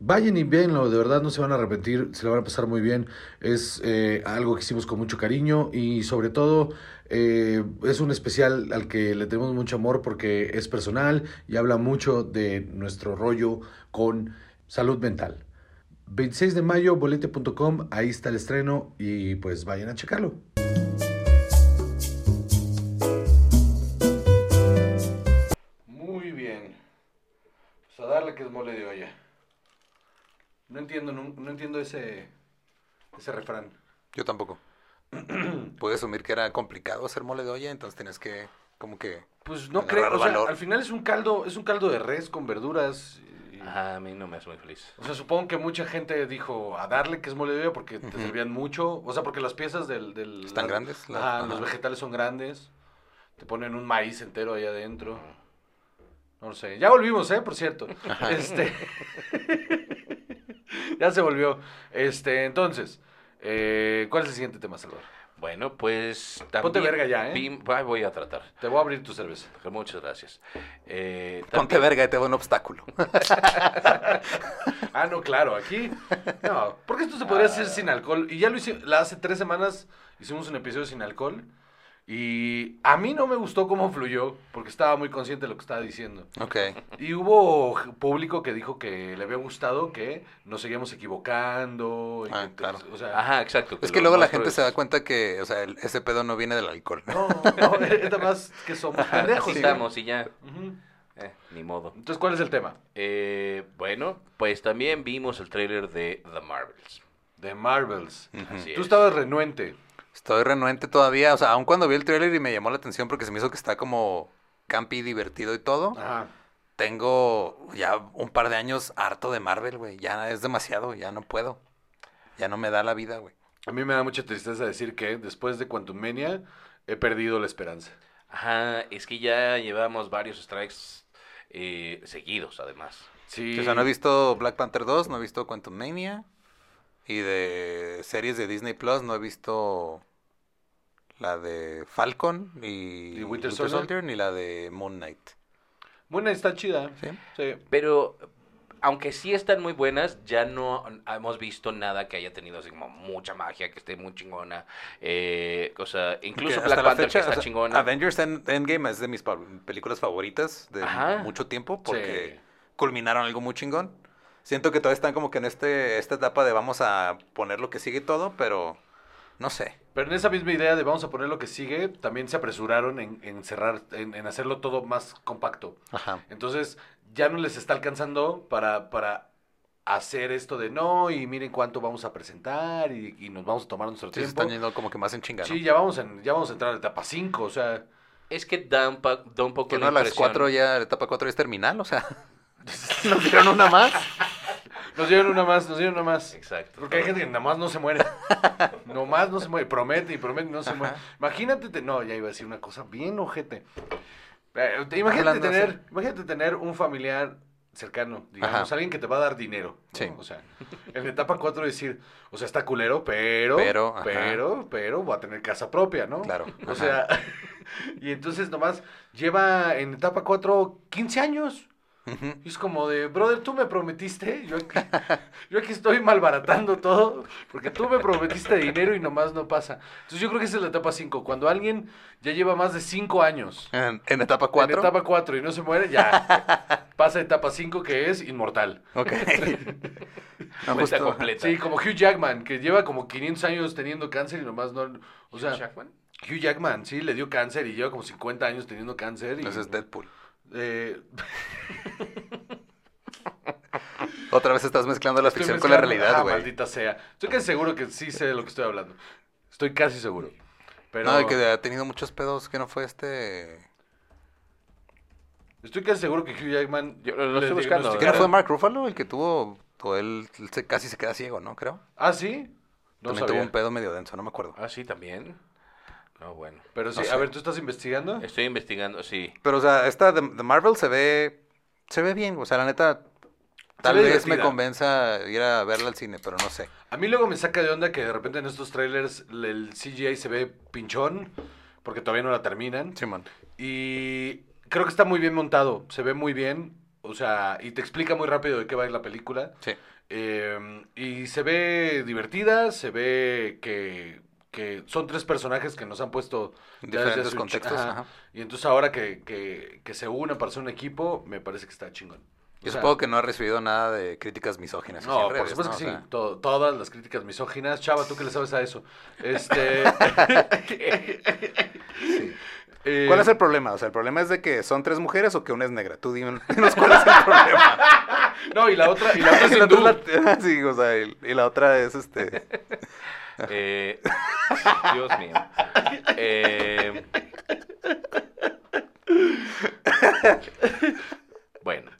Vayan y véanlo, de verdad no se van a arrepentir, se lo van a pasar muy bien. Es eh, algo que hicimos con mucho cariño y sobre todo eh, es un especial al que le tenemos mucho amor porque es personal y habla mucho de nuestro rollo con salud mental. 26 de mayo, bolete.com, ahí está el estreno y pues vayan a checarlo. Muy bien. Pues a darle que es mole de olla. No entiendo, no, no entiendo ese, ese refrán. Yo tampoco. Pude asumir que era complicado hacer mole de olla, entonces tienes que, como que... Pues no creo, o sea, valor. al final es un caldo, es un caldo de res con verduras. Ajá, a mí no me hace muy feliz. O sea, supongo que mucha gente dijo a darle que es mole de olla porque te servían mucho. O sea, porque las piezas del... del Están la- grandes, la- Ajá, ajá. los vegetales son grandes. Te ponen un maíz entero ahí adentro. No lo sé. Ya volvimos, ¿eh? Por cierto. Este... ya se volvió. Este, entonces, eh, ¿cuál es el siguiente tema, Salvador? Bueno, pues. También Ponte verga ya, ¿eh? ah, voy a tratar. Te voy a abrir tu cerveza. Muchas gracias. Eh, Ponte verga y te va un obstáculo. Ah, no, claro, aquí. No, porque esto se podría hacer sin alcohol. Y ya lo hicimos, la- hace tres semanas hicimos un episodio sin alcohol. Y a mí no me gustó cómo fluyó, porque estaba muy consciente de lo que estaba diciendo. ok. Y hubo público que dijo que le había gustado que nos seguíamos equivocando. y Ah, que- claro. O sea, Ajá, exacto. Es que luego la gente se da cuenta que, o sea, el- ese pedo no viene del alcohol. no, no, es más que somos pendejos. estamos y ya. Eh, ni modo. Entonces, ¿cuál es el tema? Eh, bueno, pues también vimos el tráiler de The Marvels. De Marvels. Así Tú es. estabas renuente. Estoy renuente todavía, o sea, aun cuando vi el trailer y me llamó la atención porque se me hizo que está como campi, divertido y todo, Ajá. tengo ya un par de años harto de Marvel, güey. Ya es demasiado, ya no puedo. Ya no me da la vida, güey. A mí me da mucha tristeza decir que después de Quantum Mania he perdido la esperanza. Ajá, es que ya llevamos varios strikes eh, seguidos, además. Sí. O sea, no he visto Black Panther 2, no he visto Quantum Mania. Y de series de Disney Plus no he visto la de Falcon y, ¿Y Winter Soldier? ni la de Moon Knight. Bueno, está chida. ¿Sí? Sí. Pero, aunque sí están muy buenas, ya no hemos visto nada que haya tenido así como mucha magia, que esté muy chingona. Eh, o sea, incluso Black Panther fecha, que está o sea, chingona. Avengers End- Endgame es de mis películas favoritas de Ajá. mucho tiempo porque Sí. culminaron algo muy chingón. Siento que todavía están como que en este esta etapa de vamos a poner lo que sigue y todo, pero no sé. Pero en esa misma idea de vamos a poner lo que sigue, también se apresuraron en, en cerrar, en, en hacerlo todo más compacto. Ajá. Entonces, ya no les está alcanzando para, para hacer esto de no, y miren cuánto vamos a presentar, y, y nos vamos a tomar nuestro Sí, se tiempo. están yendo como que más en chinga, ¿no? Sí, ya vamos, en, ya vamos a entrar a la etapa 5, o sea, Es que da un, pa- da un poco Que la no, a las impresión- 4 ya, la etapa 4 ya es terminal, o sea. ¿Nos dieron una más? Nos dieron una más, nos dieron una más. Exacto. Porque hay gente que nada más no se muere. Nomás no se muere. Promete y promete y no se muere. Imagínate, te- no, ya iba a decir una cosa bien ojete. Eh, te- imagínate tener, así. imagínate tener un familiar cercano, digamos, Ajá. alguien que te va a dar dinero. ¿no? Sí. O sea, en la etapa 4 decir, o sea, está culero, pero, Pero, ajá. pero, pero va a tener casa propia, ¿no? Claro, O ajá. sea, y entonces nomás lleva en etapa 4 15 años. Y es como de, brother, tú me prometiste, yo aquí, yo aquí estoy malbaratando todo, porque tú me prometiste dinero y nomás no pasa. Entonces yo creo que esa es la etapa 5, cuando alguien ya lleva más de 5 años En, en etapa 4. en etapa 4 y no se muere, ya pasa a etapa 5 que es inmortal. Ok. No, Cuenta justo- completa. Sí, como Hugh Jackman, que lleva como 500 años teniendo cáncer y nomás no... O sea, Jackman? Hugh Jackman, sí, le dio cáncer y lleva como 50 años teniendo cáncer. Y, Ese es Deadpool. Eh, Otra vez estás mezclando la Estoy ficción con la realidad, ah, güey. maldita sea. Estoy casi seguro que sí sé de lo que estoy hablando. Estoy casi seguro. Pero No, y que ha tenido muchos pedos que no fue este. estoy casi seguro que Hugh Jackman. Yo lo estoy buscando, ¿Qué diagnosticaron- no fue Mark Ruffalo el que tuvo. O él se- casi se queda ciego, ¿no? Creo. Ah, sí. No También tuvo sabía. un pedo medio denso, no me acuerdo. Ah, sí, también. No, bueno. Pero sí, No a sé. ver, ¿tú estás investigando? Estoy investigando, sí. Pero, o sea, esta de, de Marvel se ve. Se ve bien. O sea, la neta. Tal ve vez me convenza ir a verla al cine, pero no sé. A mí luego me saca de onda que de repente en estos trailers el CGI se ve pinchón, porque todavía no la terminan. Simón. Y creo que está muy bien montado, se ve muy bien, o sea, y te explica muy rápido de qué va a ir la película. Sí. Eh, y se ve divertida, se ve que, que son tres personajes que nos han puesto En diferentes contextos. ajá. ajá. Y entonces ahora que, que, que se unan para ser un equipo, me parece que está chingón. O Yo sea, supongo que no ha recibido nada de críticas misóginas. No, por supuesto ¿no? que O sí. sea, todas las críticas misóginas. Chava, ¿tú qué le sabes a eso? Este... Eh, ¿Cuál es el problema? O sea, ¿el problema es de que son tres mujeres o que una es negra? Tú dime- cuál es el problema. No, y la otra, y la otra es hindú. la- sí, o sea, y, y la otra es este. Eh, Dios mío. Eh, bueno,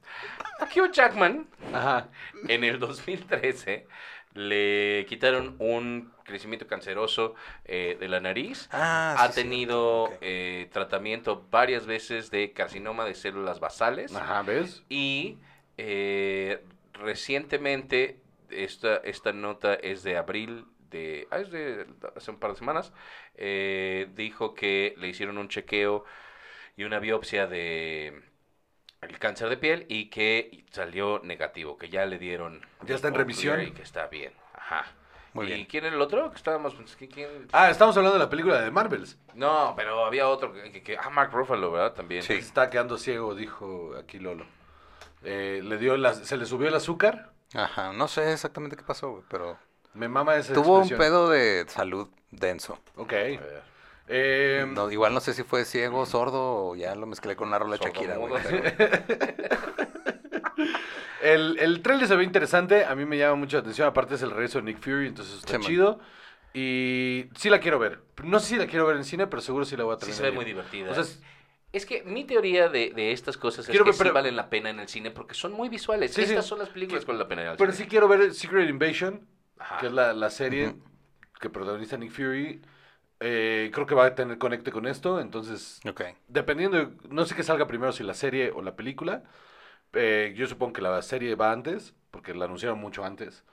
Hugh Jackman Ajá. en el 2013 le quitaron un crecimiento canceroso eh, de la nariz. Ah, ha sí, tenido eh, tratamiento varias veces de carcinoma de células basales. Ajá, ¿ves? Y eh, recientemente, esta, esta nota es de abril, de, ah, es de hace un par de semanas, eh, dijo que le hicieron un chequeo y una biopsia de el cáncer de piel y que salió negativo, que ya le dieron... Ya está en remisión. Y que está bien. Ajá. Muy ¿Y bien. quién era el otro? Que estábamos... ¿quién- quién? Ah, estamos hablando de la película de Marvels. No, pero había otro que... que- que- ah, Mark Ruffalo, ¿verdad? También. Sí. Se está quedando ciego, dijo aquí Lolo. Eh, le dio la- se le subió el azúcar. Ajá, no sé exactamente qué pasó, pero. Me mama esa Tuvo un expresión. pedo de salud denso. Ok. A ver. Eh, No, igual no sé si fue ciego, sordo o ya lo mezclé con una rola de Shakira, güey. El, el trailer se ve interesante. A mí me llama mucho la atención. Aparte es el regreso de Nick Fury, entonces está Sí, man. chido. Y sí la quiero ver. No sé si la quiero ver en cine, pero seguro sí la voy a Sí se ve muy divertida. O sea, es- Es que mi teoría de, de estas cosas es Quiero que ver, sí pero- valen la pena en el cine porque son muy visuales. Sí, sí. Estas son las películas que valen la pena en el pero sí cine. quiero ver Secret Invasion, Ajá. que es la, la serie Ujú. que protagoniza Nick Fury. Eh, creo que va a tener conecte con esto, entonces Ok. dependiendo, de- no sé qué salga primero, si la serie o la película. Eh, yo supongo que la serie va antes, porque la anunciaron mucho antes.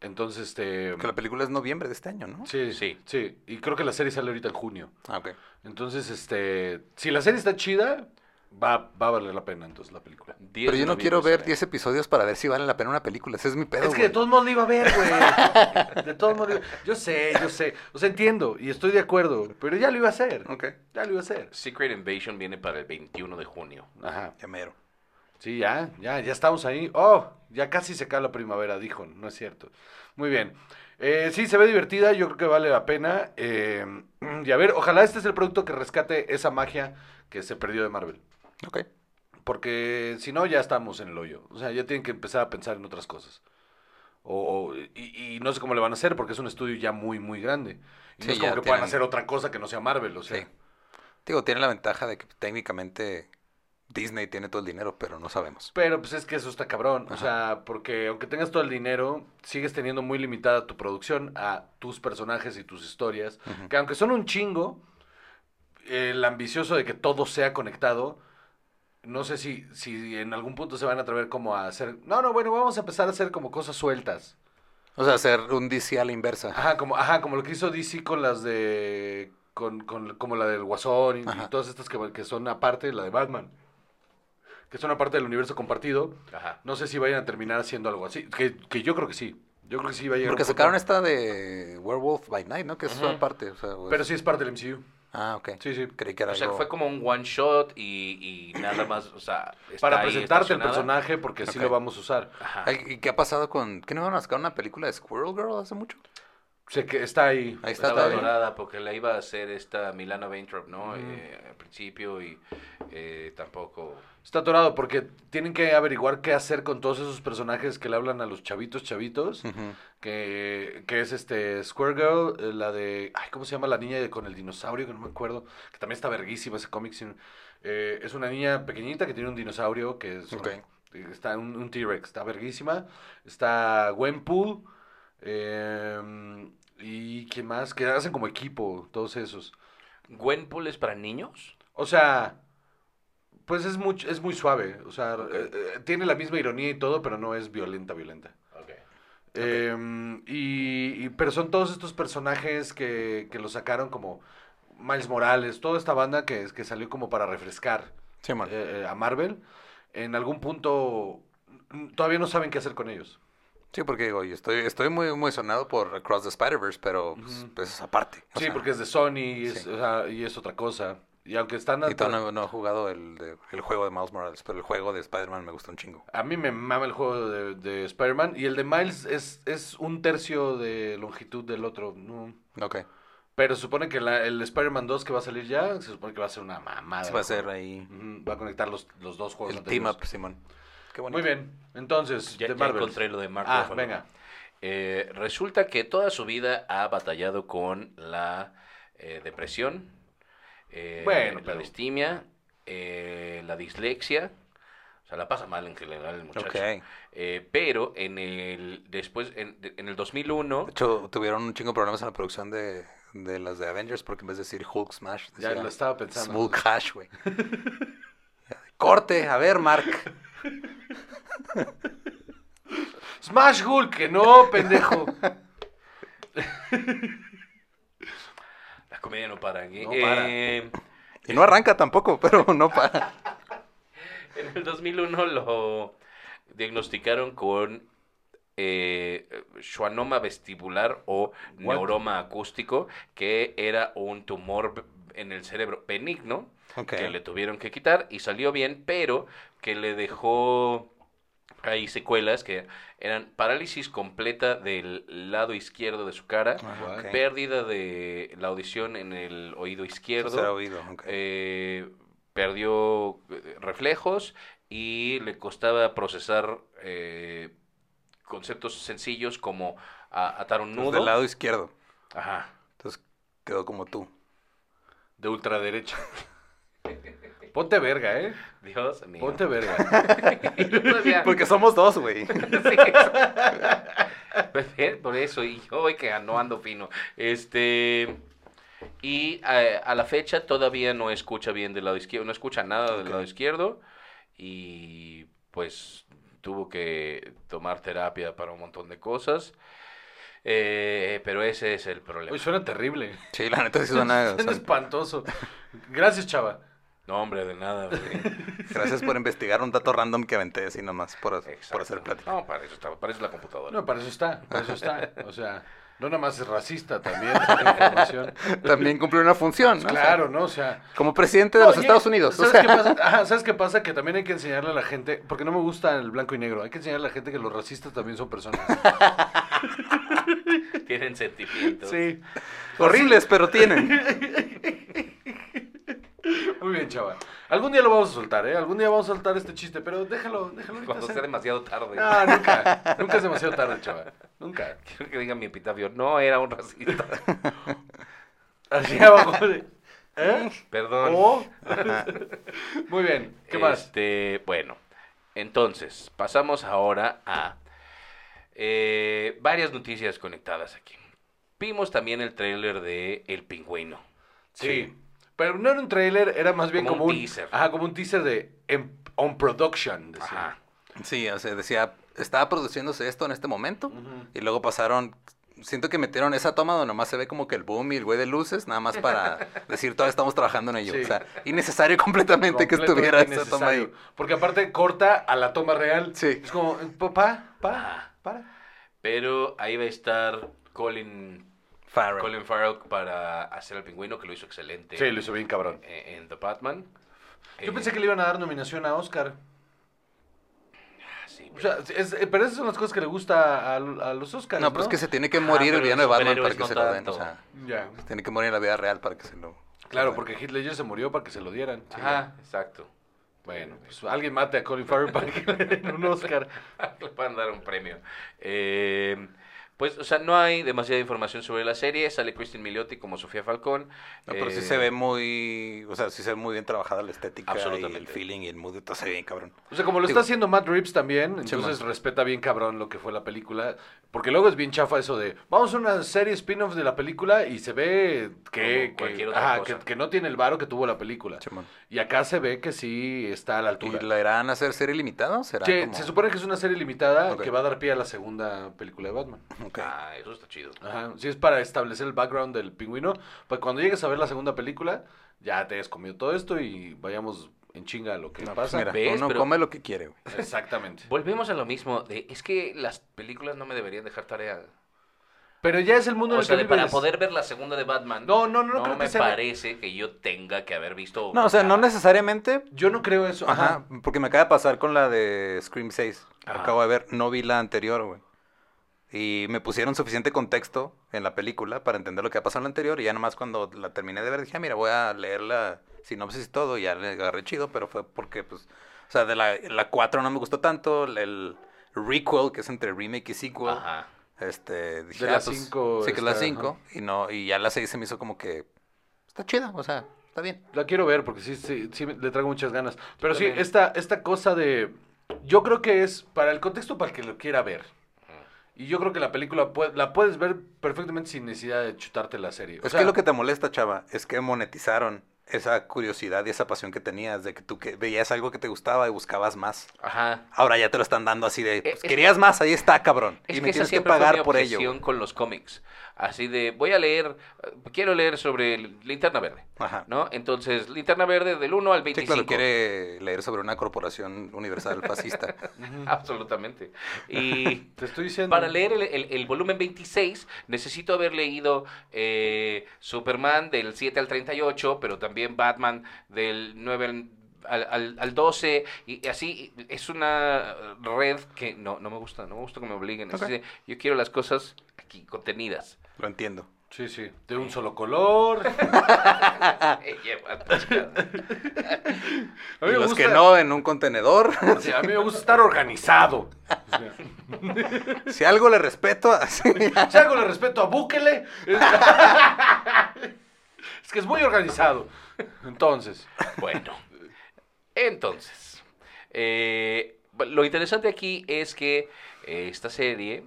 Entonces, este... Que la película es noviembre de este año, ¿no? Sí, Sí. sí, Y creo que la serie sale ahorita en junio. Ah, ok. Entonces, este... Si la serie está chida, va, va a valer la pena entonces la película. 10 Pero yo no quiero ver sale. 10 episodios para ver si vale la pena una película. Ese es mi pedo, es que de todos modos la iba a ver, güey. De todos modos. iba- Yo sé, yo sé. O sea, entiendo y estoy de acuerdo. Pero ya lo iba a hacer. Ok. Ya lo iba a hacer. Secret Invasion viene para el 21 de junio. Ajá. Ya mero. Sí, ya, ya, ya estamos ahí. Oh, ya casi se cae la primavera, dijo. No es cierto. Muy bien. Eh, sí, se ve divertida, yo creo que vale la pena. Eh, y a ver, ojalá este es el producto que rescate esa magia que se perdió de Marvel. Ok. Porque si no, ya estamos en el hoyo. O sea, ya tienen que empezar a pensar en otras cosas. O, o- y, y no sé cómo le van a hacer porque es un estudio ya muy, muy grande. Y Sí, no es como que puedan hacer otra cosa que no sea Marvel. O sea, Sí. Digo, tiene la ventaja de que técnicamente Disney tiene todo el dinero, pero no sabemos. Pero pues es que eso está cabrón. O sea, porque aunque tengas todo el dinero, sigues teniendo muy limitada tu producción a tus personajes y tus historias. Que aunque son un chingo, el ambicioso de que todo sea conectado, no sé si, si en algún punto se van a atrever como a hacer... No, no, bueno, vamos a empezar a hacer como cosas sueltas. O sea, hacer un DC a la inversa. Ajá, como, ajá, como lo que hizo DC con las de... Con, con, como la del Guasón y, todas estas que, que son aparte, la de Batman. Que son aparte del universo compartido. Ajá. No sé si vayan a terminar haciendo algo así. Que, que yo creo que sí. Yo creo que sí va a llegar. Porque sacaron esta de Werewolf by Night, ¿no? Que es una parte. O sea, o Pero sí es parte del MCU. Ah, ok. Sí, sí. Creí que era O sea, algo... fue como un one shot y, y nada más, o sea, Para presentarte el personaje, porque sí Ok. lo vamos a usar. Ajá. ¿Y qué ha pasado con...? ¿Qué no iban a sacar una película de Squirrel Girl hace mucho? Sé que está ahí. Ahí está Estaba dorada porque la iba a hacer esta Milana Vaintrop, ¿no? Eh, al principio y eh, tampoco... Está atorado porque tienen que averiguar qué hacer con todos esos personajes que le hablan a los chavitos, chavitos. Que, que es este Square Girl, eh, la de, ay, ¿cómo se llama la niña de- con el dinosaurio? Que no me acuerdo, que también está verguísima ese cómic. Eh, es una niña pequeñita que tiene un dinosaurio que es, está un, un T-Rex, está verguísima. Está Gwenpool, eh, y ¿quién más? Que hacen como equipo, todos esos. ¿Gwenpool es para niños? O sea, pues es muy, es muy suave, o sea, eh, eh, tiene la misma ironía y todo, pero no es violenta, violenta. Ok. Em, y, y- pero son todos estos personajes que, que lo sacaron como Miles Morales, toda esta banda que, que salió como para refrescar Sí, man. eh, eh, a Marvel. En algún punto todavía no saben qué hacer con ellos. Sí, porque digo, yo estoy, estoy muy emocionado por Across the Spider-Verse, pero pues, pues, es aparte. sí, sea, porque es de Sony y es, sí. o sea, y es otra cosa. Y aunque están... Y no, no he jugado el, de- el juego de Miles Morales, pero el juego de Spider-Man me gusta un chingo. A mí me mama el juego de, de Spider-Man y el de Miles es, es un tercio de longitud del otro. No. Ok. Pero se supone que la- el Spider-Man 2 que va a salir ya, se supone que va a ser una mamada. Sí, va a ser ahí Va a conectar los, los dos juegos el team up, Simón. Qué bonito. Muy bien. Entonces, Ya, de ya encontré lo de Mark Ah, Ruffalo. venga. Eh, resulta que toda su vida ha batallado con la eh, depresión, eh, Bueno, la distimia, eh, la dislexia. O sea, la pasa mal en general el muchacho. Eh, pero en el después en, en el 2001 De hecho, tuvieron un chingo de problemas en la producción de, de las de Avengers porque en vez de decir Hulk Smash, Ya decía lo estaba pensando. Smooth Hash, güey. Corte, a ver, Mark. Smash Hulk, que no, pendejo. la comedia no para aquí. No para. Eh, Y no arranca tampoco, pero no para. En el 2001 lo diagnosticaron con eh, schwannoma vestibular o What? neuroma acústico, que era un tumor en el cerebro benigno Que le tuvieron que quitar y salió bien, pero que le dejó ahí secuelas que eran parálisis completa del lado izquierdo de su cara, Ah, pérdida de la audición en el oído izquierdo, oído, eh, perdió eh, reflejos y le costaba procesar eh, conceptos sencillos como a- atar un nudo. del lado izquierdo. Ajá. Entonces quedó como tú. De ultraderecha. Ponte verga, ¿eh? Dios mío. Ponte verga. Todavía- Porque somos dos, güey. Sí. Pues, Por eso, y yo hoy que no ando fino. Este. Y a la fecha todavía no escucha bien del lado izquierdo, no escucha nada del lado izquierdo. Y pues tuvo que tomar terapia para un montón de cosas. Eh, pero ese es el problema. Uy, suena terrible. Sí, la neta sí suena. Suena espantoso. Gracias, chava. No, hombre, de nada. güey. Gracias por investigar un dato random que aventé así nomás por, por hacer plática. No, para eso está, para eso es la computadora. No, para eso está, para eso está. O sea, no nada más es racista también, información. También cumplió una función, ¿no? O sea, Claro, ¿no? O sea... como presidente de No, los Estados Unidos. o ¿Sabes sea, qué pasa? Ajá, ¿sabes qué pasa? Que también hay que enseñarle a la gente, porque no me gusta el blanco y negro, hay que enseñarle a la gente que los racistas también son personas. Tienen sentimientos. Sí. horribles, pero tienen. Muy bien, chava. Algún día lo vamos a soltar, ¿eh? Algún día vamos a soltar este chiste, pero déjalo, déjalo Cuando sea ser. demasiado tarde. No, nunca. Nunca es demasiado tarde, chava. Nunca. Quiero que diga mi epitafio. No era un racista. Así abajo de... ¿Eh? Perdón. ¿O? Muy bien. ¿Qué más? Este, bueno, entonces, pasamos ahora a eh, varias noticias conectadas aquí. Vimos también el tráiler de El Pingüino. Sí. Pero no era un trailer, era más bien Como como, un un teaser. Ajá, como un teaser de en- on production. decía. Ajá. Sí, o sea, decía, estaba produciéndose esto en este momento y luego pasaron, siento que metieron esa toma donde nomás se ve como que el boom y el güey de luces, nada más para decir, todavía estamos trabajando en ello. Sí. O sea, innecesario completamente que estuviera esa toma ahí. Porque aparte corta a la toma real. Sí. Es como, pa, pa, Ajá. para. Pero ahí va a estar Colin, Farrell. Colin Farrell para hacer El Pingüino, que lo hizo excelente Sí, lo hizo bien cabrón. en The Batman. Yo Eh, pensé que le iban a dar nominación a Oscar. ah, sí, O sea, es- eh, pero esas son las cosas que le gusta a, a los Oscars. No, pero es que se tiene que Ah, morir el pero villano de Batman para que no se lo den. O sea, Ya. se tiene que morir en la vida real para que se lo... Claro, se porque Heath Ledger se murió para que se lo dieran. Ajá, exacto. Bueno, pues alguien mate a Colin Farrell para que le den un Oscar. Le puedan dar un premio. Eh, pues, o sea, no hay demasiada información sobre la serie. Sale Kristen Milioti como Sofía Falcón. No, pero sí Eh, se ve muy, o sea, sí se ve muy bien trabajada la estética y el Absolutamente. feeling y el mood, ve bien cabrón. O sea, como lo Digo- está haciendo Matt Reeves también, entonces respeta bien cabrón lo que fue la película. Porque luego es bien chafa eso de, vamos a una serie spin-off de la película y se ve que, que, otra ajá, cosa. que, que no tiene el varo que tuvo la película. Y acá se ve que sí está a la ¿Y altura. la irán a hacer serie limitada o será Que como- Se supone que es una serie limitada que va a dar pie a la segunda película de Batman. Ah, eso está chido. Ajá. Si es para establecer el background del pingüino, pues cuando llegues a ver la segunda película, ya te hayas comido todo esto y vayamos en chinga a lo que No, pues pasa. mira, ¿Ves? uno Pero- come lo que quiere, güey. Exactamente. Volvemos a lo mismo. De, es que las películas no me deberían dejar tarea. Pero ya es el mundo en O el sea, que de- para vives. poder ver la segunda de Batman. No, no, no, no creo me que sea- parece que yo tenga que haber visto. No, o sea, no necesariamente. Yo no creo eso. Ajá, Ajá. porque me acaba de pasar con la de Scream 6. Ajá. Acabo de ver, no vi la anterior, güey. Y me pusieron suficiente contexto en la película para entender lo que ha pasado en la anterior. Y ya nomás cuando la terminé de ver dije, ah, mira, voy a leer la sinopsis y todo. Y ya le agarré chido, pero fue porque, pues, o sea, de la, la 4 no me gustó tanto. El requel, que es entre remake y sequel. Ajá. Este, dije, De la ah, pues, cinco Sí, que es la está, 5. Y, no, y ya la 6 se me hizo como que está chida, o sea, está bien. La quiero ver porque sí, sí, sí le traigo muchas ganas. Pero sí, también. esta, esta cosa de... Yo creo que es para el contexto para el que lo quiera ver. Y yo creo que la película pue- la puedes ver perfectamente sin necesidad de chutarte la serie. O Es sea, que lo que te molesta, chava, es que monetizaron esa curiosidad y esa pasión que tenías de que tú que veías algo que te gustaba y buscabas más. Ajá. Ahora ya te lo están dando así de, Eh, pues, es- querías más, ahí está, cabrón. Es y que me esa tienes que siempre fue pagar mi por ello. con los cómics. Así de, voy a leer, quiero leer sobre Linterna Verde, Ajá. ¿no? Entonces, Linterna Verde del 1 al Sí, 25. claro, quiere leer sobre una corporación universal fascista. Absolutamente. Y Te estoy diciendo... para leer el, el- el volumen 26 necesito haber leído eh, Superman del 7 al 38, pero también Batman del 9 al, al, al- al 12 y así es una red que no, no me gusta, no me gusta que me obliguen. Es Ok. decir, yo quiero las cosas aquí contenidas. Lo entiendo. Sí, sí. De un solo color. A Y mí me los gusta- que no, en un contenedor. A mí me gusta estar organizado. O sea, si algo le respeto, así. Si algo le respeto a Búquele. Es... es que es muy organizado. Entonces. Bueno, entonces, eh, lo interesante aquí es que eh, esta serie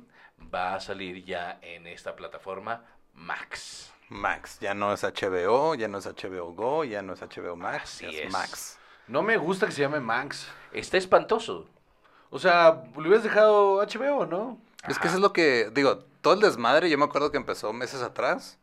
va a salir ya en esta plataforma Max. Max, ya no es HBO, ya no es HBO Go, ya no es HBO Max, Así es. Max. No me gusta que se llame Max. Está espantoso. O sea, le hubieras dejado HBO, ¿no? Es que eso es lo que, digo, todo el desmadre, yo me acuerdo que empezó meses atrás,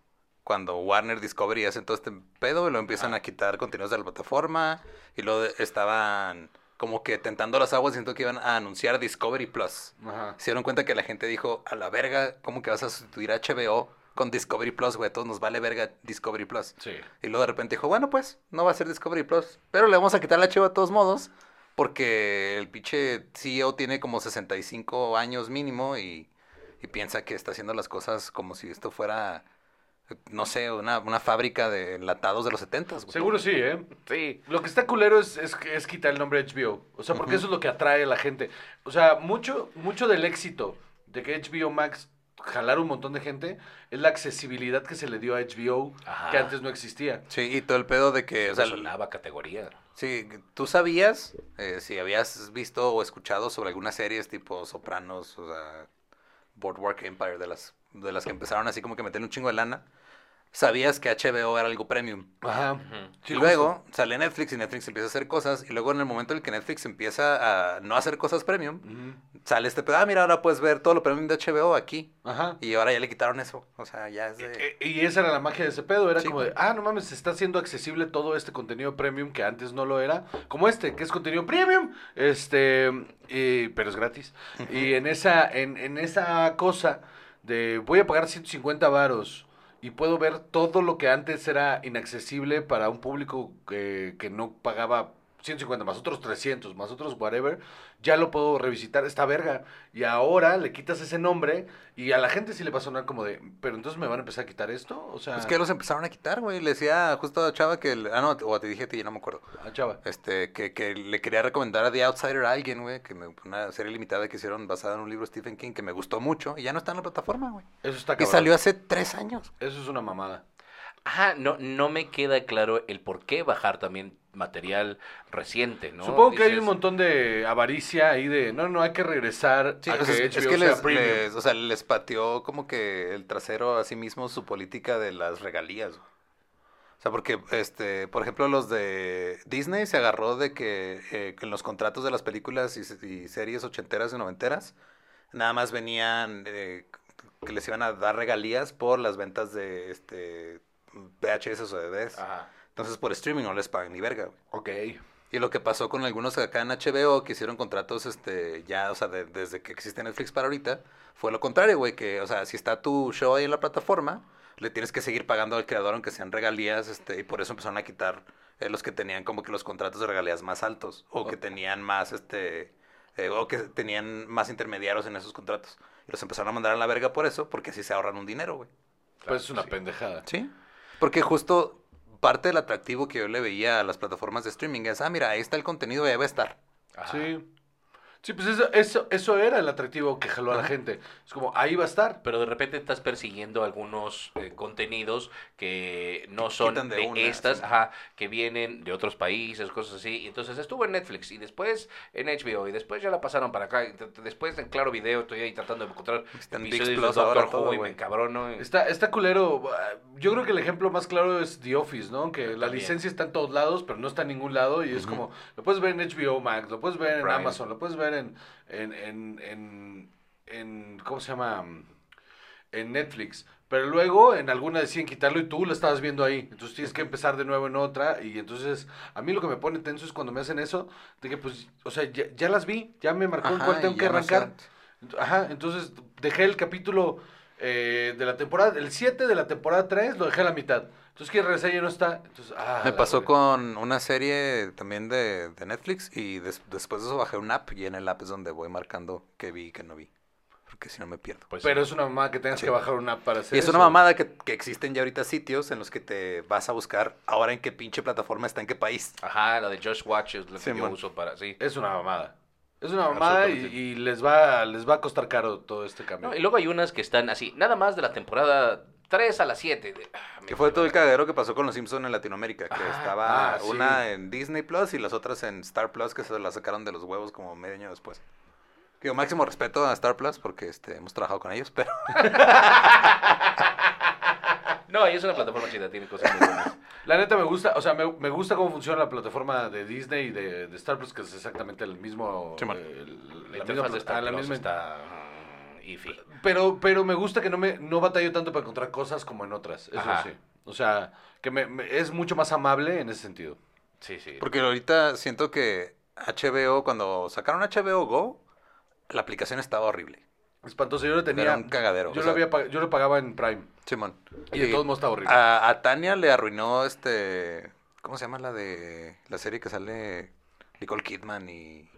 cuando Warner Discovery hace todo este pedo y lo empiezan a quitar contenidos de la plataforma y luego estaban como que tentando las aguas, siento que iban a anunciar Discovery Plus. Ajá. Se dieron cuenta que la gente dijo, a la verga, ¿cómo que vas a sustituir a HBO con Discovery Plus, güey? Todos nos vale verga Discovery Plus. Sí. Y luego de repente dijo, bueno, pues, no va a ser Discovery Plus. Pero le vamos a quitar la chiva de todos modos. Porque el pinche CEO tiene como 65 años mínimo y, y piensa que está haciendo las cosas como si esto fuera, no sé, una, una fábrica de enlatados de los 70 güey. Seguro sí, ¿eh? Sí. Lo que está culero es, es, es quitar el nombre HBO. O sea, porque eso es lo que atrae a la gente. O sea, mucho, mucho del éxito de que HBO Max jalar un montón de gente es la accesibilidad que se le dio a HBO, Ajá. que antes no existía. Sí, y todo el pedo de que, o sea, categoría. sí, tú sabías, eh, si habías visto o escuchado sobre algunas series tipo Sopranos, o sea, Boardwalk Empire, de las, de las que empezaron así como que meter un chingo de lana, sabías que HBO era algo premium. Ajá. y luego sale Netflix y Netflix empieza a hacer cosas. Y luego en el momento en el que Netflix empieza a no hacer cosas premium, sale este pedo. Ah, mira, ahora puedes ver todo lo premium de HBO aquí. Ajá. Y ahora ya le quitaron eso. O sea, ya es de... E- Y esa era la magia de ese pedo, era Sí. como de, ah, no mames, se está haciendo accesible todo este contenido premium que antes no lo era, como este, que es contenido premium, este, y- pero es gratis. Y en esa, en, en esa cosa de voy a pagar 150 varos y puedo ver todo lo que antes era inaccesible para un público que, que no pagaba 150 más otros 300 más otros whatever, ya lo puedo revisitar, esta verga. Y ahora le quitas ese nombre y a la gente sí le va a sonar como de, pero entonces me van a empezar a quitar esto, o sea, Es que los empezaron a quitar, güey. Le decía justo a Chava que... el- Ah, no, o te dije a ti, ya no me acuerdo. ah, chava. Este, que, que le quería recomendar a The Outsider a alguien, güey. Que me, una serie limitada que hicieron basada en un libro de Stephen King que me gustó mucho. Y ya no está en la plataforma, güey. Eso está Y cabrón. salió hace tres años. Eso es una mamada. Ajá, no, no me queda claro el por qué bajar también material reciente, ¿no? Supongo que hay un montón de avaricia ahí de, no, no, hay que regresar Sí, a que sea, es, HBO es que sea les, premium. les- o sea, les pateó como que el trasero a sí mismo su política de las regalías. O sea, porque, este, por ejemplo, los de Disney se agarró de que eh, en los contratos de las películas y series ochenteras y noventeras nada más venían eh, que les iban a dar regalías por las ventas de este VHS o DVDs. Ajá. Entonces, por streaming no les pagan ni verga. güey. Ok. Y lo que pasó con algunos acá en HBO que hicieron contratos, este, ya, o sea, de- desde que existe Netflix para ahorita, fue lo contrario, güey, que, o sea, si está tu show ahí en la plataforma, le tienes que seguir pagando al creador aunque sean regalías, este, y por eso empezaron a quitar eh, los que tenían como que los contratos de regalías más altos, o que tenían más, este, eh, o que tenían más intermediarios en esos contratos. Y los empezaron a mandar a la verga por eso, porque así se ahorran un dinero, güey. Pues es una sí. pendejada. Sí. Porque justo parte del atractivo que yo le veía a las plataformas de streaming es, ah, mira, ahí está el contenido ahí va a estar. Ajá. Sí. Sí, pues eso, eso, eso era el atractivo que jaló a la gente. Es como, ahí va a estar. Pero de repente estás persiguiendo algunos eh, contenidos que no son de de, una, estas, sí. ajá, que vienen de otros países, cosas así. Y entonces estuvo en Netflix y después en HBO y después ya la pasaron para acá. y después en Claro Video estoy ahí tratando de encontrar Está en episodios de Doctor Who y me cabrono. y- Está, está culero. Yo creo que el ejemplo más claro es The Office, ¿no? Que la También. licencia está en todos lados, pero no está en ningún lado. Y es Ujú. como, lo puedes ver en HBO Max, lo puedes ver en Prime. Amazon, lo puedes ver en, en, en, en, en- ¿cómo se llama? En Netflix. Pero luego en alguna deciden quitarlo y tú lo estabas viendo ahí. Entonces tienes que empezar de nuevo en otra. Y entonces a mí lo que me pone tenso es cuando me hacen eso. De que pues, o sea, ya, ya las vi, ya me marcó en cuál tengo que no arrancar. Ajá, entonces dejé el capítulo eh, de la temporada, el 7 de la temporada 3, lo dejé a la mitad. Entonces quiero regresar y ya no está. Entonces, ah, Me pasó con una serie también de, de Netflix y des- después de eso bajé un app y en el app es donde voy marcando qué vi y qué no vi. Porque si no me pierdo. Pues, Pero es una mamada que tengas Sí. que bajar una app para hacer Y es eso. una mamada que, que existen ya ahorita sitios en los que te vas a buscar ahora en qué pinche plataforma está en qué país. Ajá, la de Just Watch es lo que yo uso para, sí. Es una mamada. Es una mamada y, y les va les va a costar caro todo este cambio. No, y luego hay unas que están así, nada más de la temporada 3 a la 7. de- ah, Que fue todo el cagadero que pasó con los Simpsons en Latinoamérica, que Ah, estaba ah, sí. una en Disney Plus y las otras en Star Plus que se la sacaron de los huevos como medio año después. Que máximo respeto a Star Plus porque este, hemos trabajado con ellos, pero No, y es una plataforma chida, tiene cosas muy buenas. La neta me gusta, o sea, me, me gusta cómo funciona la plataforma de Disney y de, de Star Plus, que es exactamente el mismo... Eh, La misma- de Star ah, la misma- está iffy. Pero, pero me gusta que no me no batallo tanto para encontrar cosas como en otras. Eso Ajá. sí. O sea, que me, me- es mucho más amable en ese sentido. Sí, sí. porque ahorita siento que HBO, cuando sacaron HBO Go, la aplicación estaba horrible. Espantoso. Yo lo tenía. Era un cagadero. Yo, lo sea, había, yo lo pagaba en Prime. Simón. Y de todos modos está horrible. A, a Tania le arruinó este. ¿Cómo se llama la de. La serie que sale Nicole Kidman y.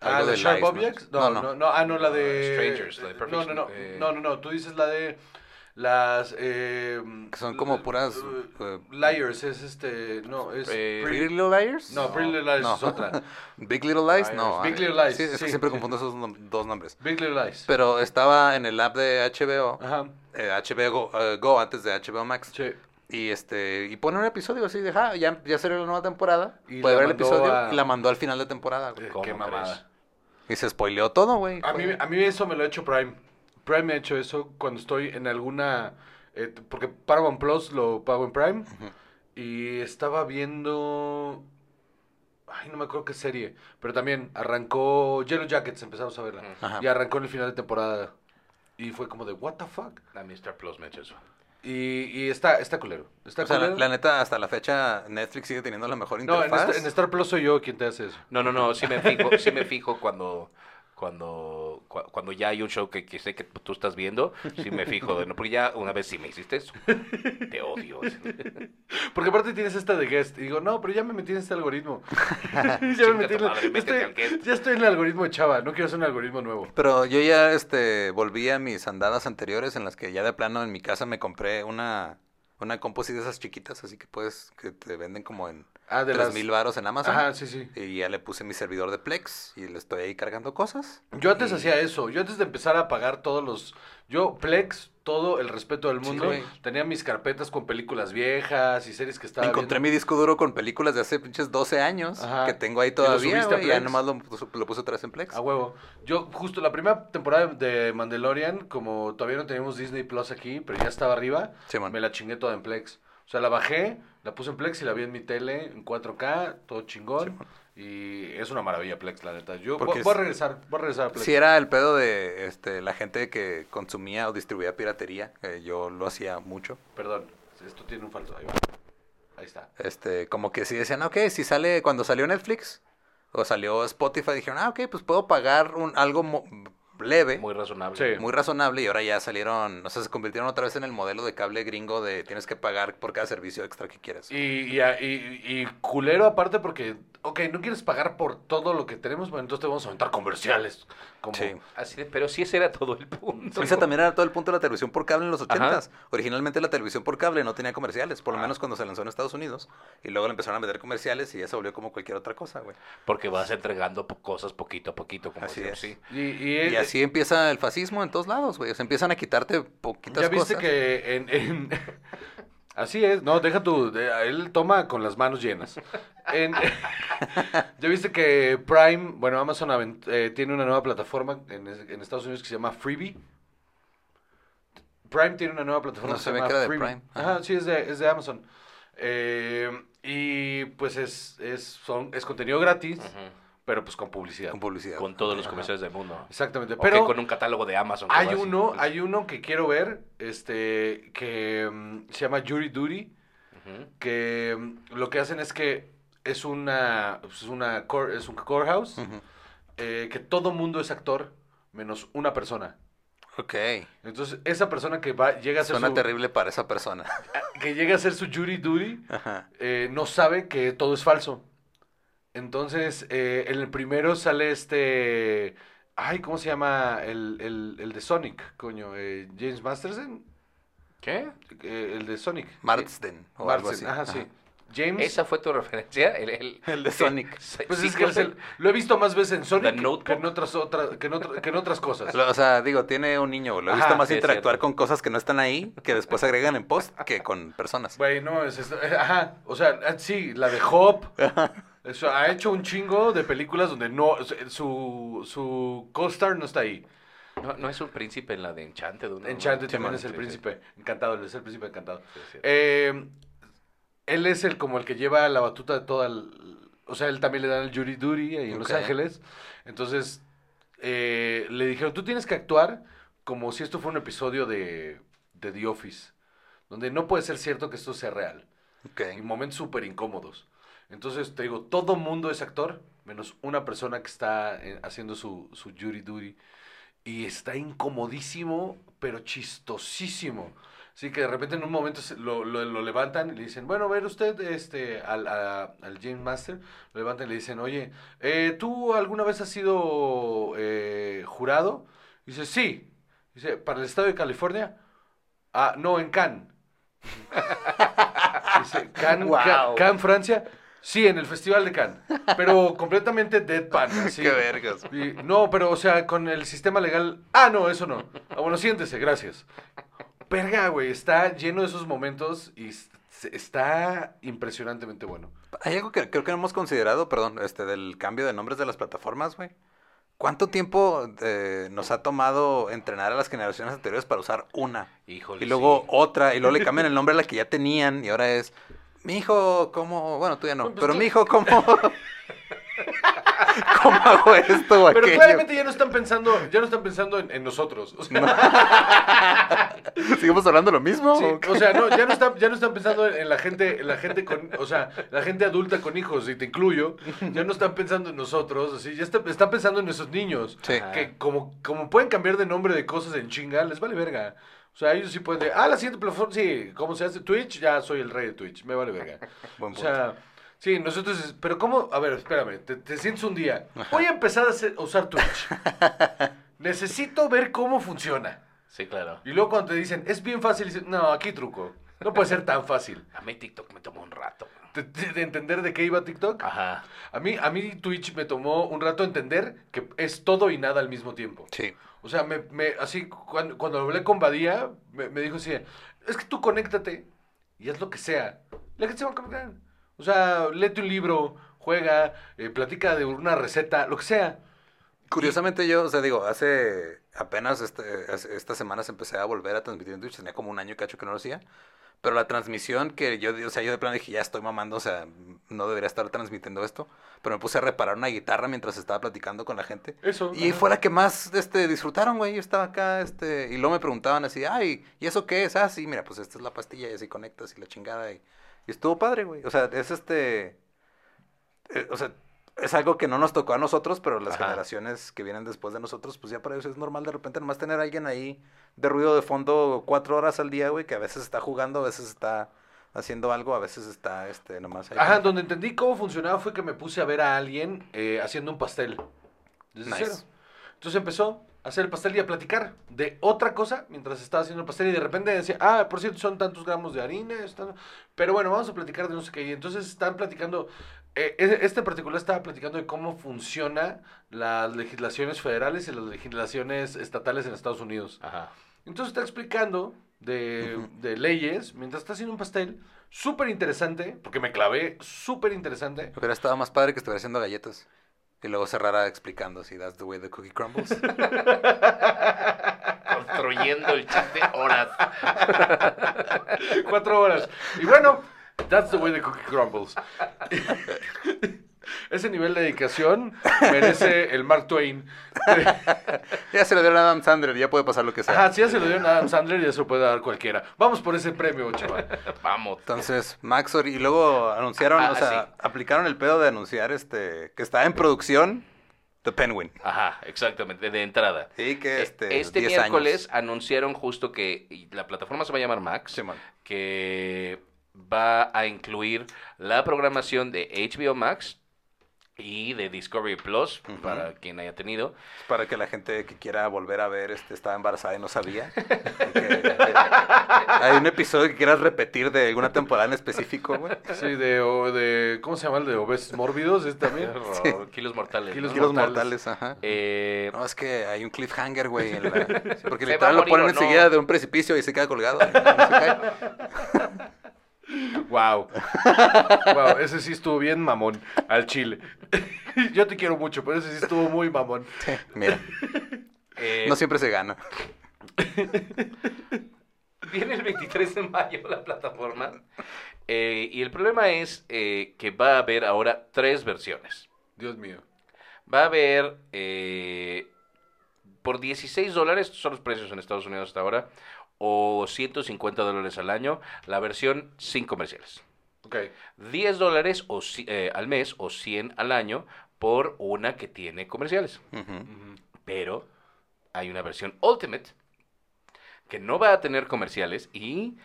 Ah, algo ¿la de Sharp Objects? No, No, no. no, no, Ah, no, la de... Strangers, la de Perfect- No, no, no, eh, no, no, no, tú dices la de... Las. Eh, Que son como puras, eh, liars, es este. No, es. Eh, Pretty Little Liars. no, Pretty Little Liars No. es otra. Big Little Lies, no. Big Little Lies, Sí, es que siempre confundo esos nom- dos nombres. Big Little Lies. Pero estaba en el app de HBO, Ajá. HBO Go, eh, Go antes de HBO Max. Sí. Y este y pone un episodio así de, ah, ya, ya salió la nueva temporada. Y puede ver el episodio a- y la mandó al final de temporada. güey. Eh, ¿Cómo Qué mamada. Y se spoileó todo, güey. A mí, a mí eso me lo ha hecho Prime. Prime me ha hecho eso cuando estoy en alguna... eh, porque Paramount Plus lo pago en Prime. Y estaba viendo... Ay, no me acuerdo qué serie. Pero también arrancó Yellow Jackets, empezamos a verla. Ajá. Y arrancó en el final de temporada. Y fue como de, what the fuck? A mí Star Plus me ha hecho eso. Y, y está, está culero. Está O sea, la, culero. la neta, hasta la fecha, Netflix sigue teniendo la mejor no, en interfaz. Star, en Star Plus soy yo quien te hace eso. No, no, no, sí me fijo, sí me fijo cuando, cuando, cua- cuando ya hay un show que, que sé que tú estás viendo, sí me fijo, de, no, porque ya una vez sí me hiciste eso. Te odio. Porque aparte tienes esta de guest. Y digo, no, pero ya me metí en este algoritmo. ya me metí en madre, el, ya, estoy, ya en el algoritmo de Chava. No quiero hacer un algoritmo nuevo. Pero yo ya este volví a mis andadas anteriores en las que ya de plano en mi casa me compré una una composi de esas chiquitas, así que puedes que te venden como en Ah, de tres las... mil varos en Amazon. Ajá, sí, sí. Y ya le puse mi servidor de Plex y le estoy ahí cargando cosas. Yo antes Y- hacía eso. Yo antes de empezar a pagar todos los... Yo, Plex, todo el respeto del Sí, mundo. güey. tenía mis carpetas con películas viejas y series que estaba Encontré viendo. mi disco duro con películas de hace pinches 12 años Ajá. que tengo ahí lo todavía, y ya nomás lo, puse- lo puse otra vez en Plex. A huevo. Yo, justo la primera temporada de Mandalorian, como todavía no teníamos Disney Plus aquí, pero ya estaba arriba, me la chingué toda en Plex. O sea, la bajé, la puse en Plex y la vi en mi tele en 4K, todo chingón. Y es una maravilla Plex, la neta. Yo voy, voy a es- regresar, voy a regresar a Plex. Si era el pedo de este, la gente que consumía o distribuía piratería, eh, yo lo hacía mucho. Perdón, esto tiene un falso. Ahí va. Ahí está. Este, como que si decían, ok, si sale, cuando salió Netflix o salió Spotify, dijeron, ah, ok, pues puedo pagar un, algo mo- leve, Muy razonable. Sí. muy razonable, y ahora ya salieron, o sea, se convirtieron otra vez en el modelo de cable gringo de tienes que pagar por cada servicio extra que quieras. Y, y, a- y- y culero aparte porque, ok, no quieres pagar por todo lo que tenemos, bueno, entonces te vamos a aventar comerciales. Como, Sí. Así de- pero sí ese era todo el punto. Ese también era todo el punto de la televisión por cable en los ochentas. Originalmente la televisión por cable no tenía comerciales, por lo menos cuando se lanzó en Estados Unidos. Y luego le empezaron a meter comerciales y ya se volvió como cualquier otra cosa, güey. Porque vas entregando po- cosas poquito a poquito, como Así siempre, es. sí. Y, y, Y así empieza el fascismo en todos lados, güey. O sea, empiezan a quitarte poquitas ya viste cosas. que en, en- Así es, no, deja tu... de- él toma con las manos llenas. En- ya viste que Prime, bueno, Amazon avent- eh, tiene una nueva plataforma en, en Estados Unidos que se llama Freebie. Prime tiene una nueva plataforma No que se llama que era de Freebie. Prime. Ajá, Ajá. sí, es de, es de Amazon. Eh, y pues es, es, son, es contenido gratis, Ujú. Pero pues con publicidad. Con publicidad. Con todos los comerciales del mundo. Exactamente, pero... con un catálogo de Amazon. Hay uno, pues, hay uno que quiero ver, este, que mm, se llama Jury Duty, que mm, lo que hacen es que es una, pues, es una core- es un courthouse, eh, que todo mundo es actor, menos una persona. Ok. Entonces, esa persona que va, llega a ser Suena su, terrible para esa persona. que llega a ser su jury duty, Ajá. eh, no sabe que todo es falso. Entonces, eh, en el primero sale este, ay, ¿cómo se llama? El, el, el de Sonic, coño, eh, James Masterson. ¿Qué? Eh, el de Sonic. Marsden o algo así. Marsden, ajá, Ajá. sí. James. ¿Esa fue tu referencia? El, el, El de Sonic. Pues Sí, es que es el- lo he visto más veces en Sonic que Notebook. en otras, otra- que en otra- que en otras cosas. Lo- O sea, digo, tiene un niño. Lo he Ajá, visto más sí, interactuar con cosas que no están ahí, que después agregan en post, que con personas. Güey, no, es, es- eh, ajá, o sea, ah, sí, la de Hop. Eso, ha hecho un chingo de películas donde no, su, su co-star no está ahí. No, no es un príncipe en la de Enchanted. ¿no? Enchanted Sí, también man, es el sí, sí. príncipe encantado, él es el príncipe encantado. Eh, él es el como el que lleva la batuta de toda el, o sea, él también le dan el jury duty ahí en Los. Ángeles. Entonces, eh, le dijeron, tú tienes que actuar como si esto fuera un episodio de, de The Office, donde no puede ser cierto que esto sea real. Ok. Y momentos súper incómodos. Entonces, te digo, todo mundo es actor, menos una persona que está eh, haciendo su, su jury duty. Y está incomodísimo, pero chistosísimo. Así que de repente en un momento lo, lo- lo levantan y le dicen, bueno, a ver usted, este, al, a- al James Master, lo levantan y le dicen, oye, eh, ¿tú alguna vez has sido eh, jurado? dice, sí. Dice, ¿para el estado de California? Ah, no, en Cannes. Dice, Cannes, Wow. Ca- Cannes, Francia. Sí, en el Festival de Cannes. Pero completamente deadpan. así. Qué vergas. Y- no, pero, o sea, con el sistema legal. Ah, no, eso no. Ah, bueno, siéntese, gracias. Verga, güey, está lleno de esos momentos y está impresionantemente bueno. Hay algo que creo que no hemos considerado, perdón, este, del cambio de nombres de las plataformas, güey. ¿Cuánto tiempo eh, nos ha tomado entrenar a las generaciones anteriores para usar una? Híjole. Y luego sí. otra, y luego le cambian el nombre a la que ya tenían, y ahora es, mi hijo, ¿cómo? Bueno, tú ya no, Pues pero tú- mi hijo, ¿cómo? ¿Cómo hago esto Pero aquello? claramente ya no están pensando, ya no están pensando en, en nosotros. O sea, ¿Seguimos hablando lo mismo? sí, ¿O sea, no, ya no están, ya no están pensando en, la gente, en la gente con, o sea, la gente adulta con hijos, y te incluyo, ya no están pensando en nosotros, así, ya está- están pensando en esos niños. Sí. Que como, como pueden cambiar de nombre de cosas en chinga, les vale verga. O sea, ellos sí pueden decir, ah, la siguiente plataforma, sí, ¿cómo se hace? Twitch, ya soy el rey de Twitch, me vale verga. Buen O sea, sí, nosotros, pero ¿cómo? A ver, espérame, te, te sientes un día, voy a empezar a, hacer- a usar Twitch. Necesito ver cómo funciona. Sí, claro. Y luego cuando te dicen, es bien fácil, dices, no, aquí truco. No puede ser tan fácil. A mí TikTok me tomó un rato. ¿De, de- de entender de qué iba TikTok? Ajá. A mí, a mí Twitch me tomó un rato entender que es todo y nada al mismo tiempo. Sí. O sea, me, me- así, cuando, cuando hablé con Badía, me, me dijo así, es que tú conéctate y haz lo que sea. La gente se va a conectar. O sea, léete un libro, juega, eh, platica de una receta, lo que sea. Curiosamente yo, o sea, digo, hace apenas este, estas semanas empecé a volver a transmitir en Twitch, tenía como un año y cacho que no lo hacía, pero la transmisión que yo, o sea, yo de plano dije, ya estoy mamando, o sea, no debería estar transmitiendo esto, pero me puse a reparar una guitarra mientras estaba platicando con la gente. Eso. Y ajá. fue la que más este, disfrutaron, güey. Yo estaba acá, este, y luego me preguntaban así, ay, ¿y eso qué es? Ah, sí, mira, pues esta es la pastilla y así conectas y la chingada. Y, y estuvo padre, güey. O sea, es este. eh, o sea, es algo que no nos tocó a nosotros, pero las Ajá. generaciones que vienen después de nosotros, pues ya para ellos es normal de repente nomás tener a alguien ahí de ruido de fondo cuatro horas al día, güey, que a veces está jugando, a veces está haciendo algo, a veces está, este, nomás ahí. Ajá, donde entendí cómo funcionaba fue que me puse a ver a alguien eh, haciendo un pastel. Desde Nice. cero. Entonces empezó a hacer el pastel y a platicar de otra cosa mientras estaba haciendo el pastel y de repente decía, ah, por cierto, son tantos gramos de harina, pero bueno, vamos a platicar de no sé qué. Y entonces están platicando, este en particular estaba platicando de cómo funciona las legislaciones federales y las legislaciones estatales en Estados Unidos. Ajá. Entonces está explicando de, Ujú. de leyes mientras está haciendo un pastel. Súper interesante, porque me clavé, súper interesante. Hubiera estado más padre que estuviera haciendo galletas. Y luego cerrara explicando si that's the way the cookie crumbles. Construyendo el chiste horas. Cuatro horas. Y bueno, that's the way the cookie crumbles. Ese nivel de dedicación merece el Mark Twain. ya se lo dieron a Adam Sandler, ya puede pasar lo que sea. Ajá, si ya se lo dieron a Adam Sandler, ya se lo puede dar cualquiera. Vamos por ese premio, chaval. Vamos. Entonces, Maxor, y luego anunciaron, Ah, o sea, sí. aplicaron el pedo de anunciar este que está en producción The Penguin. Ajá, exactamente, de entrada. Y que este, Eh, Este 10 miércoles años. anunciaron justo que la plataforma se va a llamar Max, Simón. que va a incluir la programación de HBO Max y de Discovery Plus, Ujú. para quien haya tenido. Para que la gente que quiera volver a ver este estaba embarazada y no sabía. Que, eh, hay un episodio que quieras repetir de alguna temporada en específico, güey. Sí, de, o de ¿cómo se llama el de obesos mórbidos? ¿Es también? Kilos mortales. Kilos ¿no? Kilos mortales. mortales, ajá. Eh, No, es que hay un cliffhanger, güey. la- Porque ¿Se va literal lo ponen no? enseguida de un precipicio y se queda colgado. no se cae. Wow. Wow, ese sí estuvo bien mamón al chile. Yo te quiero mucho, pero ese sí estuvo muy mamón. Mira, eh, no siempre se gana. Viene el 23 de mayo la plataforma. Eh, y el problema es eh, que va a haber ahora tres versiones. Dios mío. Va a haber por 16 dólares, estos son los precios en Estados Unidos hasta ahora, o 150 dólares al año, la versión sin comerciales. Ok. 10 dólares o, eh, al mes o 100 al año por una que tiene comerciales. Pero hay una versión Ultimate que no va a tener comerciales y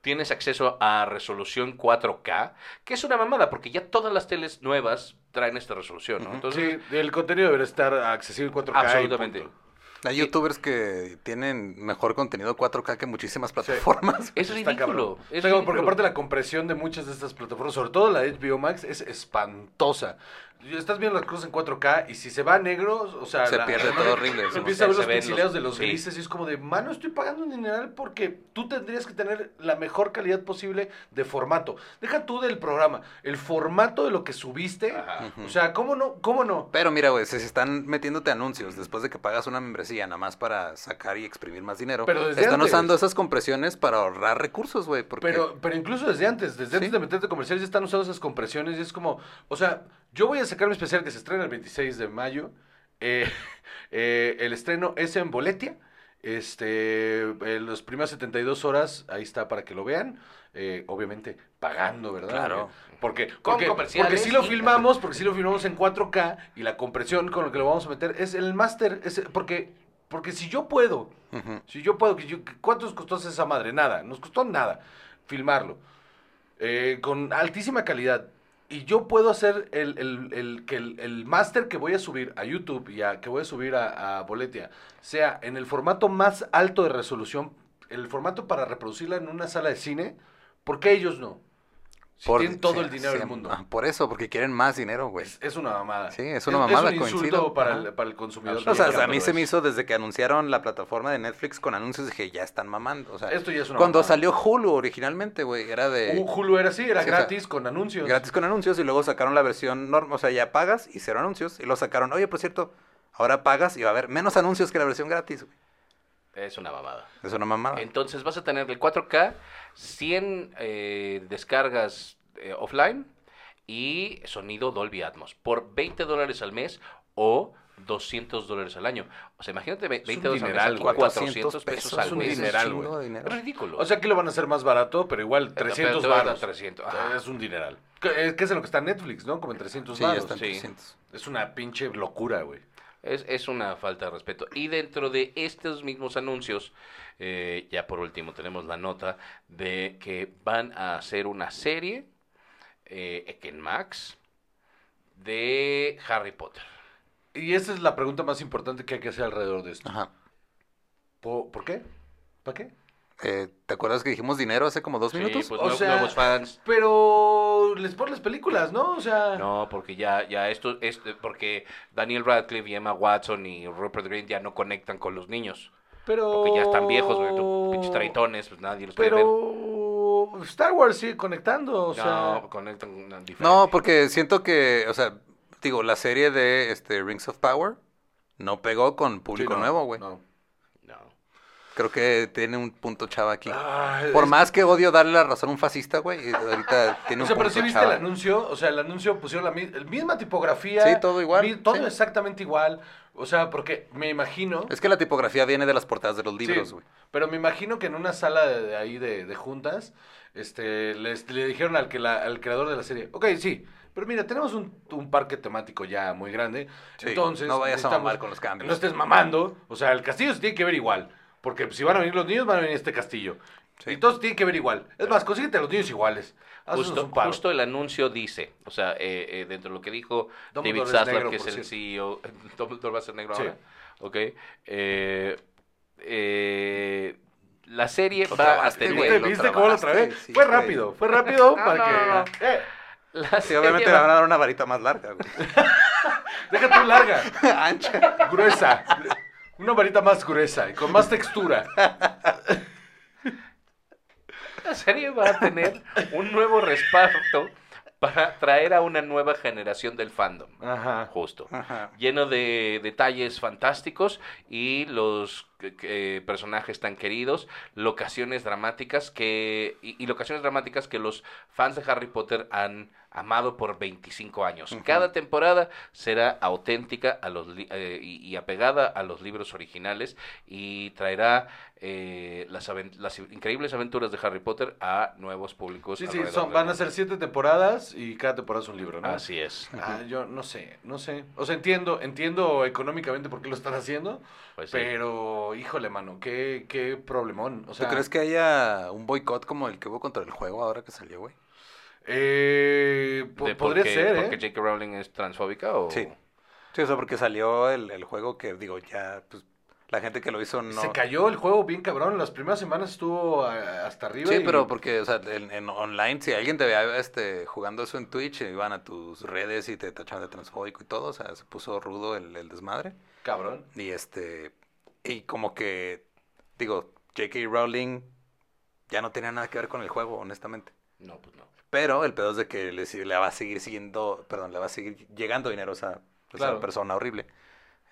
tienes acceso a resolución 4K, que es una mamada porque ya todas las teles nuevas traen esta resolución. Entonces, Sí, el contenido debería estar accesible en 4K. y absolutamente. punto. Hay youtubers que tienen mejor contenido 4K que muchísimas plataformas. Es Está ridículo. es cabrón, porque ridículo. aparte la compresión de muchas de estas plataformas, sobre todo la HBO Max, es espantosa. Estás viendo las cosas en 4K y si se va a negro, o sea... Se la- pierde la- todo horrible, Se empieza a ver los los- de los sí. grises y es como de, mano, estoy pagando un dineral porque tú tendrías que tener la mejor calidad posible de formato. Deja tú del programa, el formato de lo que subiste. Ajá. O sea, ¿cómo no? ¿Cómo no? Pero mira, güey, si se están metiéndote anuncios después de que pagas una membresía nada más para sacar y exprimir más dinero, Pero desde están antes. usando esas compresiones para ahorrar recursos, güey. Porque Pero, pero incluso desde antes, desde antes de meterte comerciales, ya están usando esas compresiones y es como, o sea, yo voy a sacar mi especial que se estrena el 26 de mayo. eh, eh, el estreno es en Boletia. Este, en las primeras 72 horas, ahí está para que lo vean. eh, obviamente pagando, ¿verdad? Claro. Porque, porque, porque sí lo filmamos, porque sí lo filmamos en 4K y la compresión con lo que lo vamos a meter es el máster. es- Porque, porque si yo puedo si yo puedo, ¿cuánto nos costó esa madre? Nada, nos costó nada filmarlo. Eh, con altísima calidad. Y yo puedo hacer el, el, el, que el, el máster que voy a subir a YouTube y a, que voy a subir a, Boletia sea en el formato más alto de resolución, el formato para reproducirla en una sala de cine, ¿por qué ellos no? Si Por- tienen todo el dinero del mundo. ah, Por eso, porque quieren más dinero, güey. Es, es una mamada. Sí, es una mamada, Es un insulto para el, para el consumidor. O sea, a mí se me es- hizo desde que anunciaron la plataforma de Netflix con anuncios, dije, ya están mamando. O sea, Esto ya es una cuando mamada. salió Hulu originalmente, güey, era de Uh, Hulu era así, era Sí, o sea, gratis con anuncios. gratis con anuncios y luego sacaron la versión normal, o sea, ya pagas y cero anuncios. Y lo sacaron, oye, por cierto, ahora pagas y va a haber menos anuncios que la versión gratis, güey. Es una mamada. Es una mamada. Entonces vas a tener el 4K, 100 eh, descargas eh, offline y sonido Dolby Atmos por 20 dólares al mes o 200 dólares al año. O sea, imagínate ve- un 20 dólares al mes, dineral, aquí, güey. 400 pesos, es al un mes. dineral, güey. Es ridículo. O sea, aquí lo van a hacer más barato, pero igual 300 pero te van a dar baros. 300, ajá. Es un dineral. Que es, que es en lo que está Netflix, ¿no? Como en 300 Sí, ya baros. están sí. 300. Es una pinche locura, güey. Es, es una falta de respeto. Y dentro de estos mismos anuncios, eh, ya por último tenemos la nota de que van a hacer una serie eh, en Max de Harry Potter. Y esa es la pregunta más importante que hay que hacer alrededor de esto. Ajá. ¿Por, por qué? ¿Para qué? Eh, ¿Te acuerdas que dijimos dinero hace como dos Sí, minutos? pues O nue- sea- nuevos fans. Pero les ponen las películas, ¿no? O sea... No, porque ya, ya esto, es porque Daniel Radcliffe y Emma Watson y Rupert Green ya no conectan con los niños. pero... Porque ya están viejos, güey, pinches treintones, pues nadie los puede ver. Pero... Star Wars sigue conectando, o sea... no, conectan una diferente. No, porque siento que, o sea, digo, la serie de este Rings of Power no pegó con Sí, público no, nuevo, güey. No. Creo que tiene un punto chava aquí. Por más que odio darle la razón a un fascista, güey, ahorita tiene O un sea, pero punto sí viste el anuncio, o sea, el anuncio pusieron la mi- misma tipografía. Sí, todo igual, mi- todo sí. exactamente igual. O sea, porque me imagino. Es que la tipografía viene de las portadas de los libros, Sí, güey. pero me imagino que en una sala de, de ahí de, de juntas, este, les, le dijeron al, que la- al creador de la serie, ok, sí, pero mira, tenemos un, un parque temático ya muy grande, Sí, entonces no vayas a mamar con los cambios. No estés mamando, o sea, el castillo se tiene que ver igual, porque si van a venir los niños, van a venir a este castillo. Sí. Y todos tienen que ver igual. Es más, consíguete a los niños iguales. Justo, un paro. justo el anuncio dice, o sea, eh, eh, dentro de lo que dijo Dumbledore David negro, que es el. CEO, Dumbledore va a ser negro Sí. ahora, ok, eh, eh, la serie Lo va a trabaste, tener... güey, ¿Viste, viste cómo lo trabé? sí, fue güey. rápido, fue rápido No, para no, que... no, no. Eh, La Sí, serie obviamente le va- van a dar una varita más larga, güey. deja tú larga, Ancha. gruesa. Una varita más gruesa y con más textura. La serie va a tener un nuevo respaldo para traer a una nueva generación del fandom. Ajá. Justo. Ajá. Lleno de detalles fantásticos y los eh, eh, personajes tan queridos, locaciones dramáticas que y, y locaciones dramáticas que los fans de Harry Potter han amado por 25 años. Cada temporada será auténtica a los li- eh, y, y apegada a los libros originales y traerá eh, las, las increíbles aventuras de Harry Potter a nuevos públicos. Sí, sí, son, van a ser siete temporadas y cada temporada es un libro, ¿no? Así es. Ah, yo no sé, no sé. O sea, entiendo, entiendo económicamente por qué lo están haciendo, Pues sí. pero, híjole, mano, qué, qué problemón. O sea, ¿Tú crees que haya un boicot como el que hubo contra el juego ahora que salió, güey? Eh, po- ¿De podría por qué- ser, ¿eh? ¿Porque J.K. Rowling es transfóbica o...? Sí. Sí, o sea, porque salió el, el juego que, digo, ya, pues, La gente que lo hizo no... Se cayó el juego bien cabrón. Las primeras semanas estuvo a- hasta arriba. Sí, y- pero porque, o sea, en, en online, si alguien te veía este, jugando eso en Twitch, iban a tus redes y te tachaban de transfóbico y todo, o sea, se puso rudo el, el desmadre. Cabrón. Y este, y como que, digo, J.K. Rowling ya no tenía nada que ver con el juego, honestamente. No, pues no. Pero el pedo es de que le, le va a seguir siguiendo, perdón, le va a seguir llegando dinero a esa, a esa Claro. persona horrible.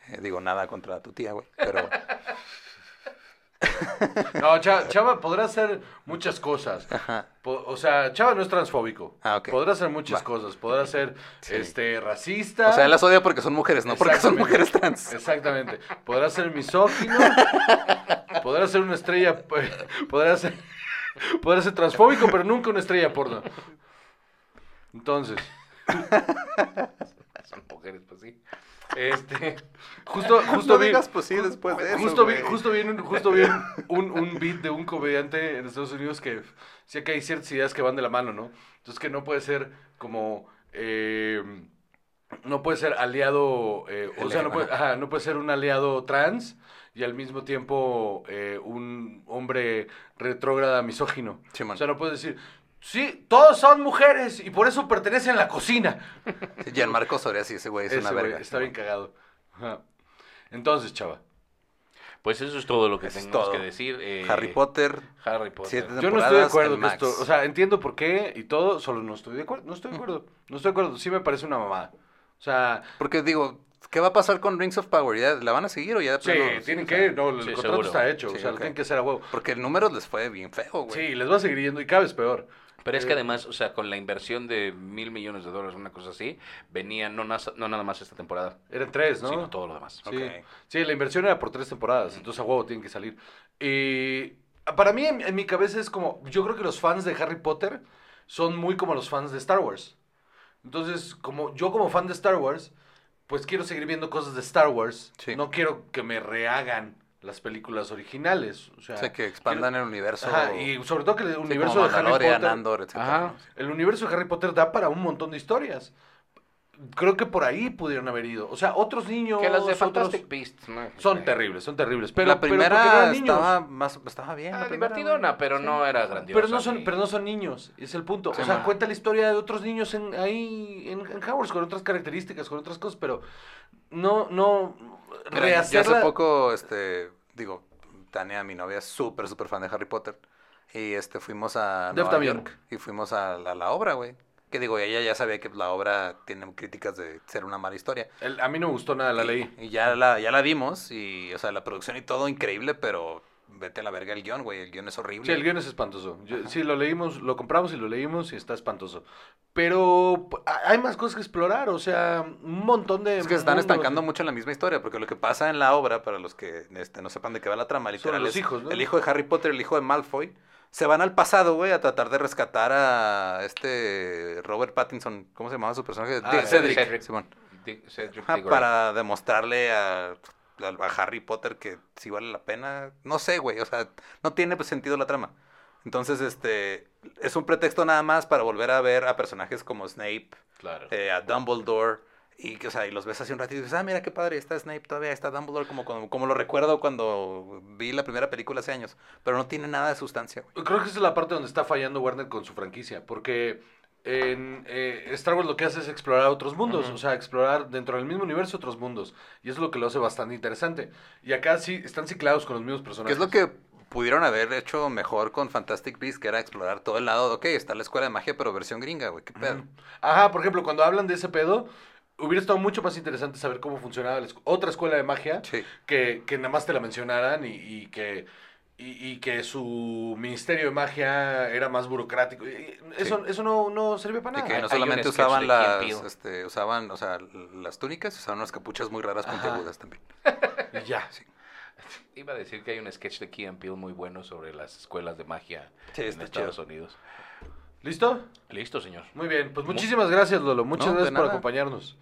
Eh, digo, nada contra tu tía, güey, pero... No, Chava, Chava podrá hacer muchas cosas. Ajá. O sea, Chava no es transfóbico. Ah, ok. Podrá hacer muchas Va. cosas. Podrá ser Sí. este racista. O sea, él las odia porque son mujeres, no porque son mujeres trans. Exactamente. Podrá ser misógino. podrá ser una estrella. Podrá ser. Podrá ser transfóbico, pero nunca una estrella porno. Entonces, Son mujeres, pues sí. este. Justo, justo no vi. digas pues sí después de eso, Justo vi, justo un, justo vi un, un, beat de un comediante en Estados Unidos que sí que hay ciertas ideas que van de la mano, ¿no? Entonces que no puede ser como eh, no puede ser aliado, eh, o sea, no puede, ajá, no puede ser un aliado trans y al mismo tiempo eh, un hombre retrógrada misógino. Simón. O sea, no puedes decir, sí, todos son mujeres y por eso pertenecen a la cocina. Sí, Gianmarco Soria, sí, ese güey es Ese una güey verga. está bien cagado. Ajá. Entonces, chava. Pues eso es todo lo que tenemos todo. que decir. eh, Harry Potter, Harry Potter. Yo no estoy de acuerdo con esto. O sea, entiendo por qué y todo, solo no estoy de acuerdo. No estoy de acuerdo. No estoy de acuerdo. Sí me parece una mamada. O sea, Porque digo, ¿qué va a pasar con Rings of Power? ¿Ya ¿La van a seguir o ya de sí, plano? tienen que. No, el sí, contrato seguro. está hecho. Sí, o sea, lo tienen que hacer a huevo. Porque el número les fue bien feo, güey. Sí, les va a seguir yendo y cada vez peor. Pero es que Eh, además, o sea, con la inversión de mil millones de dólares, una cosa así, venía no, no nada más esta temporada, Eran tres, ¿no? sino todo lo demás. Sí. Ok. Sí, la inversión era por tres temporadas, entonces a huevo tienen que salir. Y para mí, en, en mi cabeza es como, yo creo que los fans de Harry Potter son muy como los fans de Star Wars. Entonces, como yo como fan de Star Wars, pues quiero seguir viendo cosas de Star Wars. Sí. No quiero que me rehagan las películas originales. O sea, O sea, que expandan el universo. Ajá, y sobre todo que el sí, universo de Harry Potter... Andor, etcétera, Ajá. ¿no? Sí. El universo de Harry Potter da para un montón de historias. Creo que por ahí pudieron haber ido. O sea, otros niños... Que las de otros- Fantastic Beasts, ¿no? Son terribles, son terribles. Pero, la pero primera niños. estaba, más, estaba bien. Ah, la primera, divertidona, güey. pero Sí. no era grandiosa. Pero no, son, ni- pero no son niños, es el punto. Sí, o sea, ma. cuenta la historia de otros niños en, ahí en, en Hogwarts con otras características, con otras cosas, pero no, no Mira, yo rehacerla. hace poco, este, digo, Tania, mi novia, es súper, súper fan de Harry Potter. Y este, fuimos a Nueva. York y fuimos a la, la obra, güey. Que digo, ella ya sabía que la obra tiene críticas de ser una mala historia. El- a mí no me gustó nada, la leí. Y ya la, ya la vimos y, o sea, la producción y todo increíble, pero vete a la verga el guion, güey. El guion es horrible. Sí, el guion es espantoso. Yo- sí, lo leímos, lo compramos y lo leímos y está espantoso. Pero hay más cosas que explorar, o sea, un montón de... Es que se están estancando mucho en la misma historia, porque lo que pasa en la obra, para los que este, no sepan de qué va la trama, literal, los es hijos, ¿no? el hijo de Harry Potter, el hijo de Malfoy, se van al pasado, güey, a tratar de rescatar a este Robert Pattinson, ¿cómo se llamaba su personaje? Ah, Cedric. Cedric. Simón. Cedric Ajá, para demostrarle a Harry Potter que sí vale la pena. No sé, güey, o sea, no tiene pues, sentido la trama. Entonces, este, es un pretexto nada más para volver a ver a personajes como Snape, Claro. eh, a Dumbledore, y, que, o sea, y los ves así un ratito y dices, ah, mira qué padre, está Snape todavía, está Dumbledore, como, como, como lo recuerdo cuando vi la primera película hace años, pero no tiene nada de sustancia, güey. Creo que esa es la parte donde está fallando Warner con su franquicia, porque en eh, Star Wars lo que hace es explorar otros mundos, o sea, explorar dentro del mismo universo otros mundos, y eso es lo que lo hace bastante interesante. Y acá sí están ciclados con los mismos ¿Qué personajes. es lo que pudieron haber hecho mejor con Fantastic Beasts, que era explorar todo el lado, ok, está la escuela de magia, pero versión gringa, güey, qué pedo. Ajá, por ejemplo, cuando hablan de ese pedo, hubiera estado mucho más interesante saber cómo funcionaba la otra escuela de magia Sí. que, que nada más te la mencionaran y, y que y, y que su ministerio de magia era más burocrático. Y- y Eso, eso no, no servía para Y nada. que Hay- no solamente usaban las, este, usaban, o sea, las túnicas, usaban unas capuchas muy raras puntiagudas también. Y ya. Iba a decir que hay un sketch de Key and Peele muy bueno sobre las escuelas de magia Sí, en Estados Unidos. ¿Listo? Listo, señor. Muy bien. Pues muchísimas gracias, Lolo. Muchas No, gracias por nada. acompañarnos.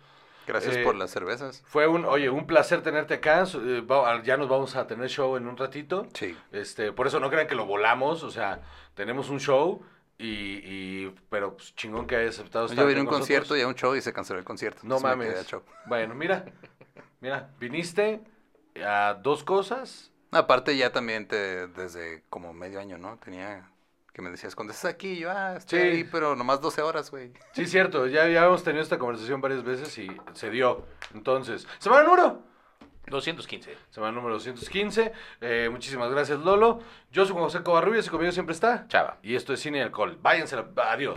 Gracias Eh, por las cervezas. Fue un, oye, un placer tenerte acá. Eh, va- Ya nos vamos a tener show en un ratito. Sí. Este, por eso no crean que lo volamos, o sea, tenemos un show y, y- pero pues, chingón que hayas aceptado estar Yo vine a un nosotros. concierto y a un show y se canceló el concierto. No entonces me quedé mames. show. Bueno, mira, mira, viniste, a dos cosas. Aparte ya también te, desde como medio año, ¿no? Tenía que me decías, cuando estás aquí, Y yo, ah, estoy Sí. ahí, pero nomás 12 horas, güey. Sí, cierto, ya, ya hemos tenido esta conversación varias veces y se dio. Entonces, semana número. 215. Semana número 215. Eh, muchísimas gracias, Lolo. Yo soy Juan José Covarrubias y conmigo siempre está. Chava. Y esto es Cine y Alcohol. Váyanse, adiós.